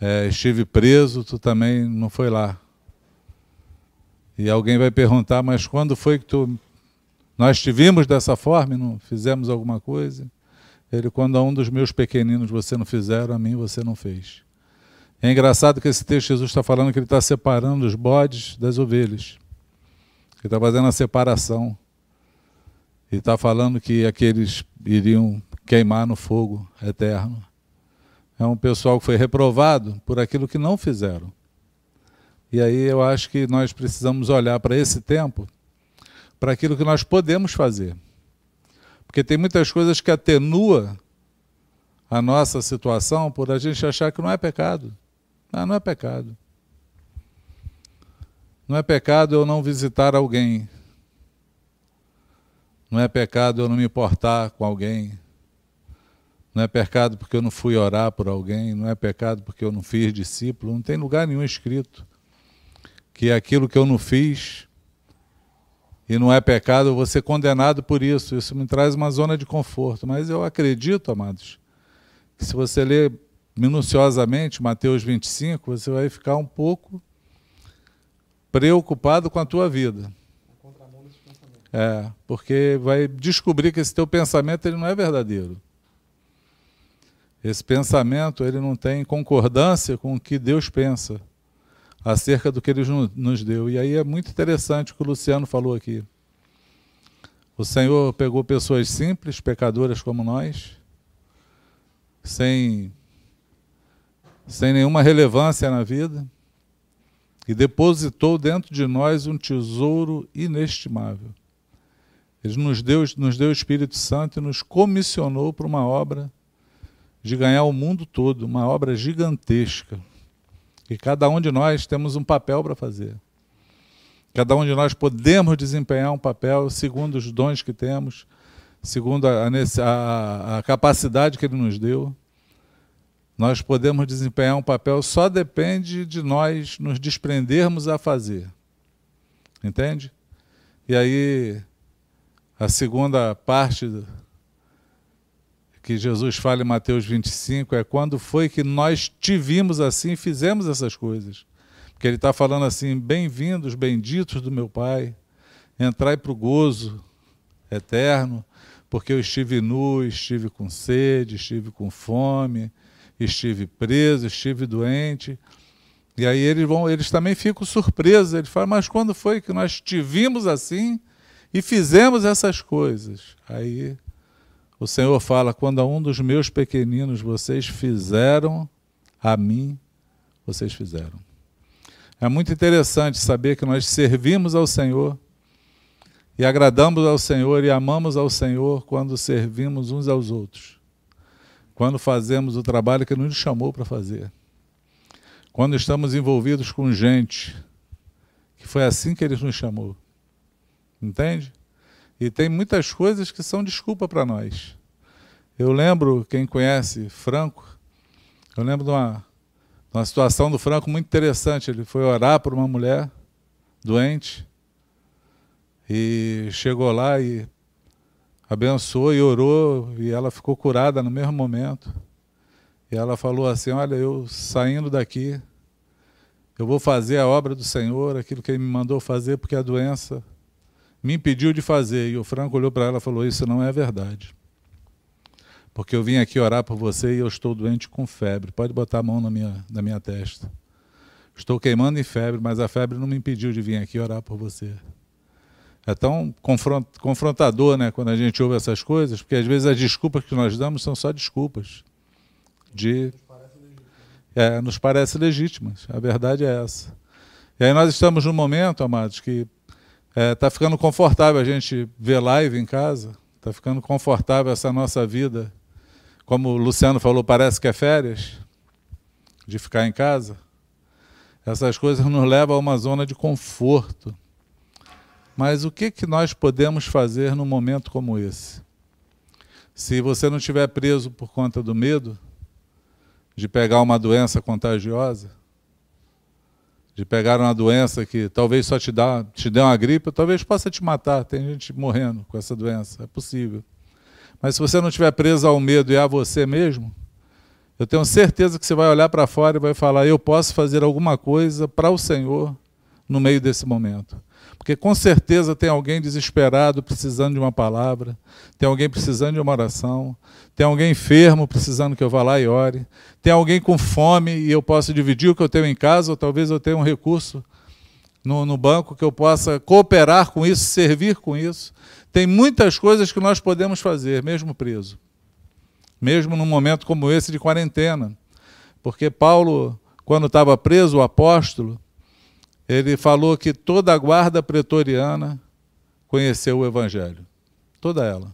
[SPEAKER 2] É, estive preso, tu também não foi lá. E alguém vai perguntar, mas quando foi que tu nós estivemos dessa forma e não fizemos alguma coisa? Ele, quando a um dos meus pequeninos você não fizeram, a mim você não fez. É engraçado que esse texto Jesus está falando que ele está separando os bodes das ovelhas. Ele está fazendo a separação. E está falando que aqueles iriam queimar no fogo eterno. É um pessoal que foi reprovado por aquilo que não fizeram. E aí eu acho que nós precisamos olhar para esse tempo, para aquilo que nós podemos fazer. Porque tem muitas coisas que atenua a nossa situação por a gente achar que não é pecado. Não, não é pecado. Não é pecado eu não visitar alguém. Não é pecado eu não me importar com alguém. Não é pecado porque eu não fui orar por alguém. Não é pecado porque eu não fiz discípulo. Não tem lugar nenhum escrito que aquilo que eu não fiz e não é pecado eu vou ser condenado por isso. Isso me traz uma zona de conforto. Mas eu acredito, amados, que se você ler minuciosamente Mateus 25, você vai ficar um pouco preocupado com a tua vida. É, porque vai descobrir que esse teu pensamento ele não é verdadeiro. Esse pensamento ele não tem concordância com o que Deus pensa acerca do que Ele nos deu. E aí é muito interessante o que o Luciano falou aqui. O Senhor pegou pessoas simples, pecadoras como nós, sem, sem nenhuma relevância na vida, e depositou dentro de nós um tesouro inestimável. Ele nos deu, nos deu o Espírito Santo e nos comissionou para uma obra de ganhar o mundo todo, uma obra gigantesca. E cada um de nós temos um papel para fazer. Cada um de nós podemos desempenhar um papel segundo os dons que temos, segundo a, a, a capacidade que Ele nos deu. Nós podemos desempenhar um papel, só depende de nós nos desprendermos a fazer. Entende? E aí, a segunda parte que Jesus fala em Mateus 25 é quando foi que nós te vimos assim e fizemos essas coisas. Porque ele está falando assim: bem-vindos, benditos do meu Pai, entrai para o gozo eterno, porque eu estive nu, estive com sede, estive com fome, estive preso, estive doente. E aí eles vão, eles também ficam surpresos. Eles falam, mas quando foi que nós te vimos assim e fizemos essas coisas? Aí o Senhor fala: quando a um dos meus pequeninos vocês fizeram, a mim vocês fizeram. É muito interessante saber que nós servimos ao Senhor e agradamos ao Senhor e amamos ao Senhor quando servimos uns aos outros, quando fazemos o trabalho que nos chamou para fazer quando estamos envolvidos com gente, que foi assim que ele nos chamou. Entende? E tem muitas coisas que são desculpa para nós. Eu lembro, quem conhece Franco, eu lembro de uma, de uma situação do Franco muito interessante. Ele foi orar por uma mulher doente e chegou lá e abençoou e orou e ela ficou curada no mesmo momento. E ela falou assim: Olha, eu saindo daqui, eu vou fazer a obra do Senhor, aquilo que Ele me mandou fazer, porque a doença me impediu de fazer. E o Franco olhou para ela e falou: Isso não é verdade. Porque eu vim aqui orar por você e eu estou doente com febre. Pode botar a mão na minha, na minha testa. Estou queimando em febre, mas a febre não me impediu de vir aqui orar por você. É tão confrontador né, quando a gente ouve essas coisas, porque às vezes as desculpas que nós damos são só desculpas de é, nos parece legítimas. A verdade é essa. E aí nós estamos num momento, amados, que está é, tá ficando confortável a gente ver live em casa, está ficando confortável essa nossa vida. Como o Luciano falou, parece que é férias, de ficar em casa. Essas coisas nos levam a uma zona de conforto. Mas o que, que nós podemos fazer num momento como esse? Se você não estiver preso por conta do medo, de pegar uma doença contagiosa, de pegar uma doença que talvez só te, dá, te dê uma gripe, talvez possa te matar. Tem gente morrendo com essa doença, é possível. Mas se você não estiver preso ao medo e a você mesmo, eu tenho certeza que você vai olhar para fora e vai falar: eu posso fazer alguma coisa para o Senhor no meio desse momento. Porque com certeza tem alguém desesperado precisando de uma palavra, tem alguém precisando de uma oração, tem alguém enfermo precisando que eu vá lá e ore, tem alguém com fome e eu possa dividir o que eu tenho em casa, ou talvez eu tenha um recurso no, no banco que eu possa cooperar com isso, servir com isso. Tem muitas coisas que nós podemos fazer, mesmo preso, mesmo num momento como esse de quarentena. Porque Paulo, quando estava preso, o apóstolo, ele falou que toda a guarda pretoriana conheceu o Evangelho. Toda ela.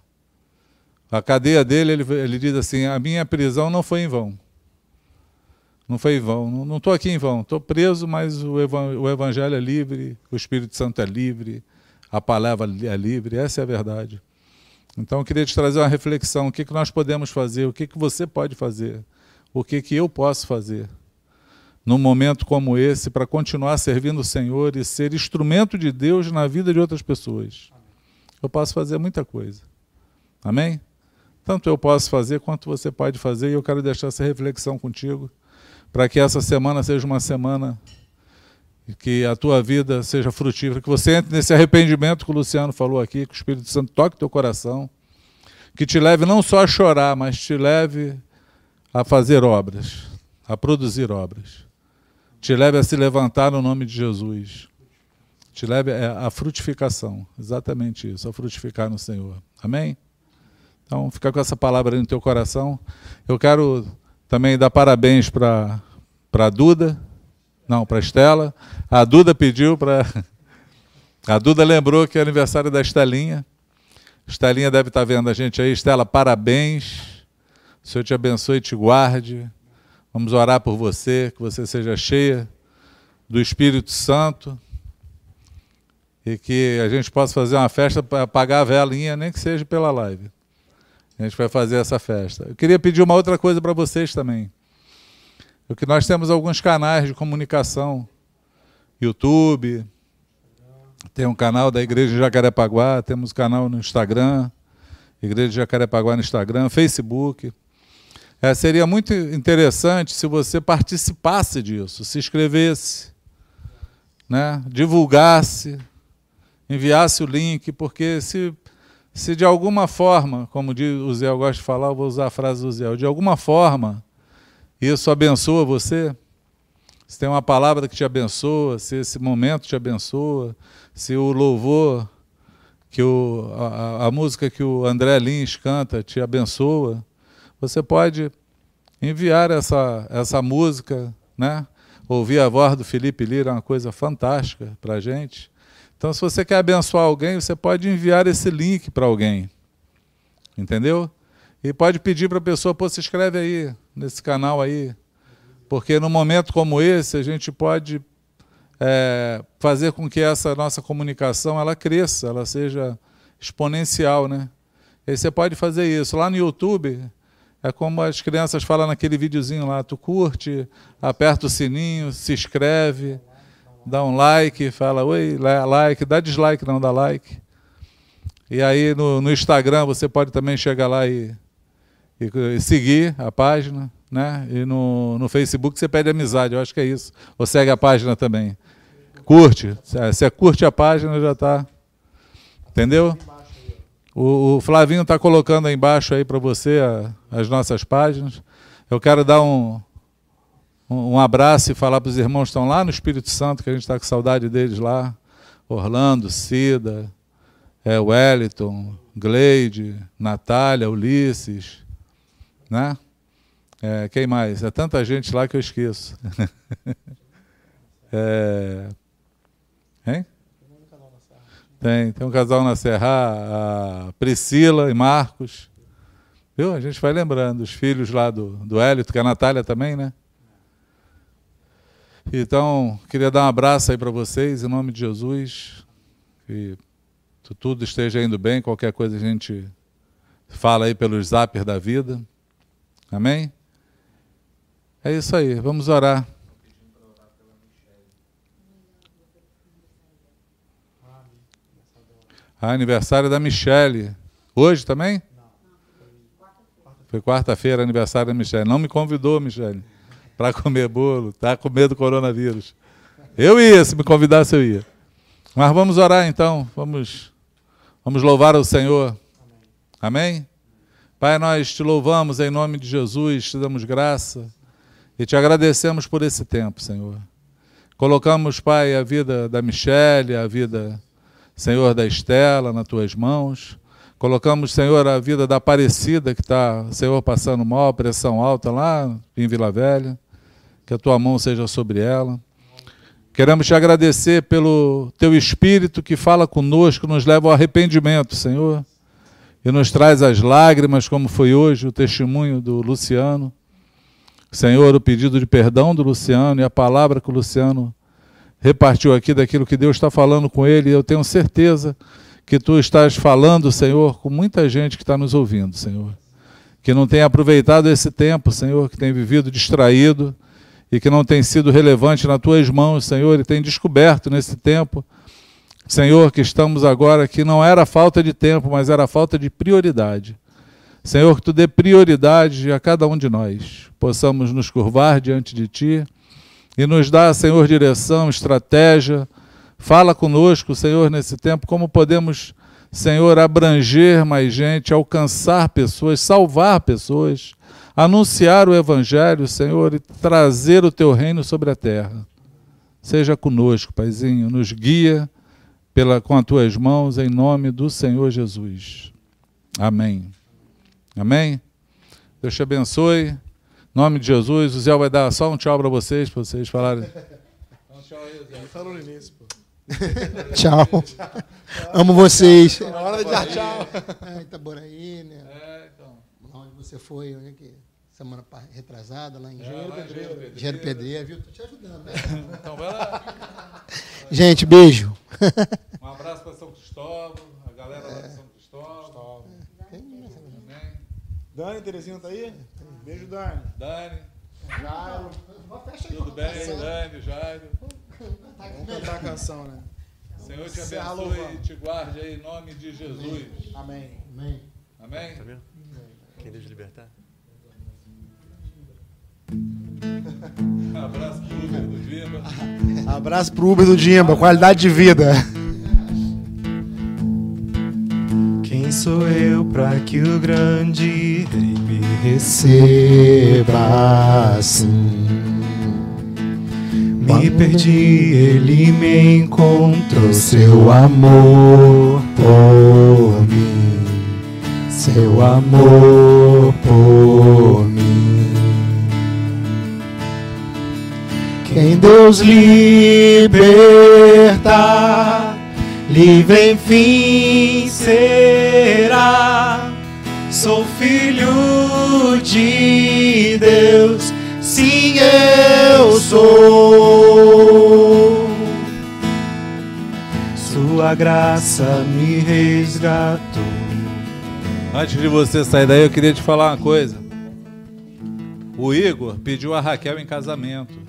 [SPEAKER 2] A cadeia dele, ele, ele diz assim: a minha prisão não foi em vão. Não foi em vão. Não estou aqui em vão. Estou preso, mas o, o Evangelho é livre, o Espírito Santo é livre, a palavra é livre. Essa é a verdade. Então, eu queria te trazer uma reflexão: o que, que nós podemos fazer, o que, que você pode fazer, o que, que eu posso fazer num momento como esse para continuar servindo o Senhor e ser instrumento de Deus na vida de outras pessoas. Eu posso fazer muita coisa. Amém? Tanto eu posso fazer quanto você pode fazer, e eu quero deixar essa reflexão contigo, para que essa semana seja uma semana que a tua vida seja frutífera, que você entre nesse arrependimento que o Luciano falou aqui, que o Espírito Santo toque teu coração, que te leve não só a chorar, mas te leve a fazer obras, a produzir obras te leve a se levantar no nome de Jesus. Te leve à frutificação, exatamente isso, a frutificar no Senhor. Amém? Então, fica com essa palavra no teu coração. Eu quero também dar parabéns para a Duda, não, para a Estela. A Duda pediu para. A Duda lembrou que é aniversário da Estelinha. Estelinha deve estar vendo a gente aí. Estela, parabéns. O Senhor te abençoe e te guarde. Vamos orar por você, que você seja cheia do Espírito Santo e que a gente possa fazer uma festa para apagar a velinha, nem que seja pela live. A gente vai fazer essa festa. Eu queria pedir uma outra coisa para vocês também. Porque nós temos alguns canais de comunicação. YouTube, tem um canal da Igreja de Jacarepaguá, temos um canal no Instagram, Igreja de Jacarepaguá no Instagram, Facebook. É, seria muito interessante se você participasse disso, se inscrevesse, né, divulgasse, enviasse o link, porque se, se de alguma forma, como o Zé gosta de falar, eu vou usar a frase do Zé, de alguma forma isso abençoa você, se tem uma palavra que te abençoa, se esse momento te abençoa, se o louvor, que o, a, a música que o André Lins canta te abençoa, você pode enviar essa, essa música, né? Ouvir a voz do Felipe Lira é uma coisa fantástica para a gente. Então, se você quer abençoar alguém, você pode enviar esse link para alguém. Entendeu? E pode pedir para a pessoa, pô, se inscreve aí, nesse canal aí. Porque num momento como esse, a gente pode é, fazer com que essa nossa comunicação ela cresça, ela seja exponencial, né? E você pode fazer isso. Lá no YouTube, é como as crianças falam naquele videozinho lá, tu curte, aperta o sininho, se inscreve, dá um like, fala oi, like, dá dislike, não dá like. E aí no, no Instagram você pode também chegar lá e, e, e, seguir a página, né? E no, no Facebook você pede amizade, eu acho que é isso. Ou segue a página também. Curte. Se curte a página, já está. Entendeu? O, o Flavinho está colocando aí embaixo aí para você a, as nossas páginas. Eu quero dar um, um, um abraço e falar para os irmãos que estão lá no Espírito Santo, que a gente está com saudade deles lá. Orlando, Cida, é, Wellington, Gleide, Natália, Ulisses, né? É, quem mais? É tanta gente lá que eu esqueço. é... Hein? Tem, tem um casal na Serra, a Priscila e Marcos. Viu? A gente vai lembrando, os filhos lá do, do Hélito, que é a Natália também, né? Então, queria dar um abraço aí para vocês, em nome de Jesus. Que tudo esteja indo bem, qualquer coisa a gente fala aí pelos zappers da vida. Amém? É isso aí, vamos orar. Ah, aniversário da Michele. Hoje também? Foi quarta-feira, aniversário da Michele. Não me convidou, Michele, para comer bolo. Tá com medo do coronavírus. Eu ia, se me convidasse, eu ia. Mas vamos orar então. Vamos, vamos louvar o Senhor. Amém? Pai, nós te louvamos em nome de Jesus, te damos graça e te agradecemos por esse tempo, Senhor. Colocamos, Pai, a vida da Michele, a vida, Senhor, da Estela nas tuas mãos. Colocamos, Senhor, a vida da Aparecida, que está, Senhor, passando mal, pressão alta lá em Vila Velha. Que a tua mão seja sobre ela. Queremos te agradecer pelo teu Espírito que fala conosco, nos leva ao arrependimento, Senhor. E nos traz as lágrimas, como foi hoje o testemunho do Luciano. Senhor, o pedido de perdão do Luciano e a palavra que o Luciano repartiu aqui daquilo que Deus está falando com ele. Eu tenho certeza que tu estás falando, Senhor, com muita gente que está nos ouvindo, Senhor. Que não tem aproveitado esse tempo, Senhor, que tem vivido distraído e que não tem sido relevante nas tuas mãos, Senhor, e tem descoberto nesse tempo, Senhor, que estamos agora, que não era falta de tempo, mas era falta de prioridade. Senhor, que tu dê prioridade a cada um de nós, possamos nos curvar diante de ti e nos dar, Senhor, direção, estratégia. Fala conosco, Senhor, nesse tempo, como podemos, Senhor, abranger mais gente, alcançar pessoas, salvar pessoas, anunciar o Evangelho, Senhor, e trazer o teu reino sobre a terra. Seja conosco, Paizinho, nos guia pela, com as tuas mãos, em nome do Senhor Jesus. Amém. Amém? Deus te abençoe. Em nome de Jesus. O Zé vai dar só um tchau para vocês, para vocês falarem. Um
[SPEAKER 1] tchau aí, Zé. Ele falou no início, pô. tchau. Amo vocês. É hora de dar tchau.
[SPEAKER 3] É, Itaboraí, né? É, então. Onde você foi, onde é que semana retrasada, lá em é, Engenheiro Pedreira. viu? Tô te ajudando, né? então vai lá. Gente, beijo. Um abraço.
[SPEAKER 2] Cristóvão, a galera lá de São Cristóvão. Amém.
[SPEAKER 1] Dani, Terezinha tá aí? Beijo, Dani.
[SPEAKER 2] Dani,
[SPEAKER 1] Jairo.
[SPEAKER 2] Tudo bem? Dani, Jairo.
[SPEAKER 1] Vamos cantar a canção, né?
[SPEAKER 2] Senhor te abençoe e te guarde aí em nome de Jesus.
[SPEAKER 1] Amém.
[SPEAKER 3] Amém.
[SPEAKER 2] Amém?
[SPEAKER 4] Tá vendo? Quem Deus libertar?
[SPEAKER 2] Abraço pro Uber do Dimba.
[SPEAKER 1] Abraço pro Uber do Dimba, qualidade de vida.
[SPEAKER 4] Quem sou eu para que o grande rei me receba assim? Me perdi, ele me encontrou, seu amor por mim, seu amor por mim. Quem Deus liberta, livre enfim será. Sou filho de Deus, sim eu sou. Sua graça me resgatou.
[SPEAKER 2] Antes de você sair daí, eu queria te falar uma coisa. O Igor pediu a Raquel em casamento.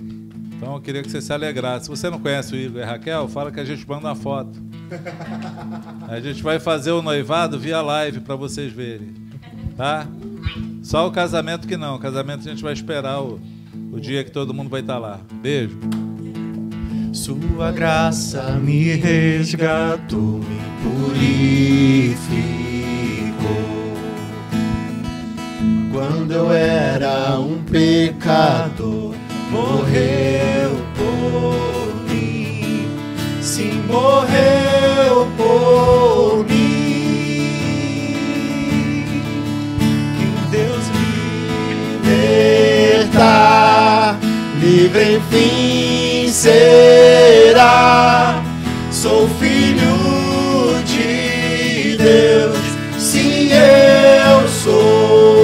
[SPEAKER 2] Então eu queria que você se alegrasse. Se você não conhece o Igor e a Raquel, fala que a gente manda uma foto. A gente vai fazer o noivado via live para vocês verem. Tá? Só o casamento que não. O casamento a gente vai esperar o, o dia que todo mundo vai estar lá. Beijo.
[SPEAKER 4] Sua graça me resgatou, me purificou. Quando eu era um pecador, morreu por mim. Sim, morreu por mim. Quem Deus libertar, livre enfim será. Sou filho de Deus, sim eu sou.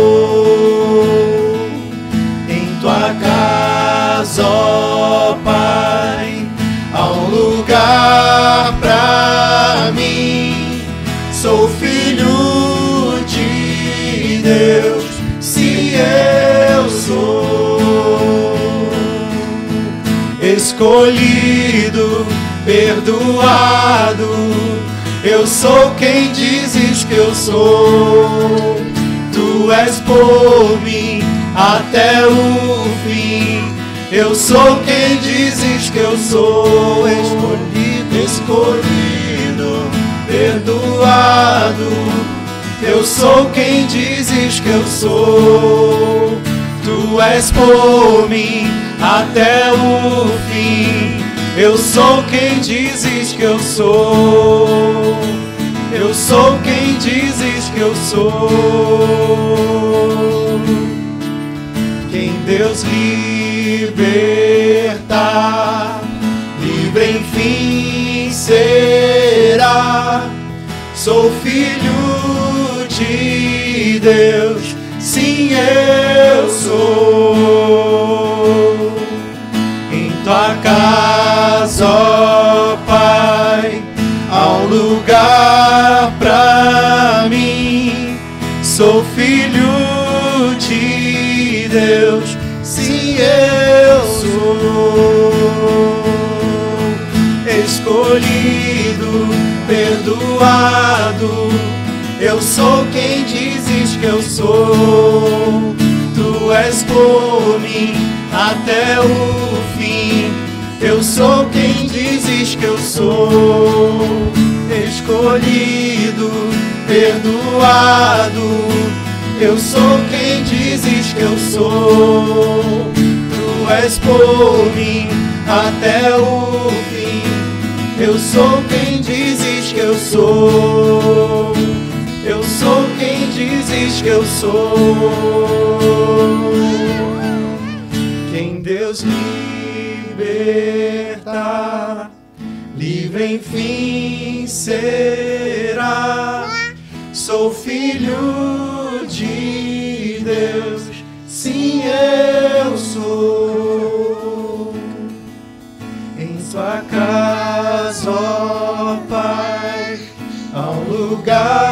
[SPEAKER 4] Ó Pai, há um lugar pra mim. Sou filho de Deus, sim eu sou. Escolhido, perdoado, eu sou quem dizes que eu sou. Tu és por mim até o. Eu sou quem dizes que eu sou. Escolhido, escolhido, perdoado. Eu sou quem dizes que eu sou. Tu és por mim até o fim. Eu sou quem dizes que eu sou. Eu sou quem dizes que eu sou. Quem Deus libertar, livre enfim será. Sou filho de Deus, sim eu sou. Perdoado, eu sou quem dizes que eu sou. Tu és por mim até o fim. Eu sou quem dizes que eu sou. Escolhido, perdoado. Eu sou quem dizes que eu sou. Tu és por mim até o fim. Eu sou quem dizes que eu sou. Eu sou quem dizes que eu sou. Quem Deus libertar, livre enfim será. Sou filho de Deus, sim eu sou tua casa, ó Pai, há um lugar.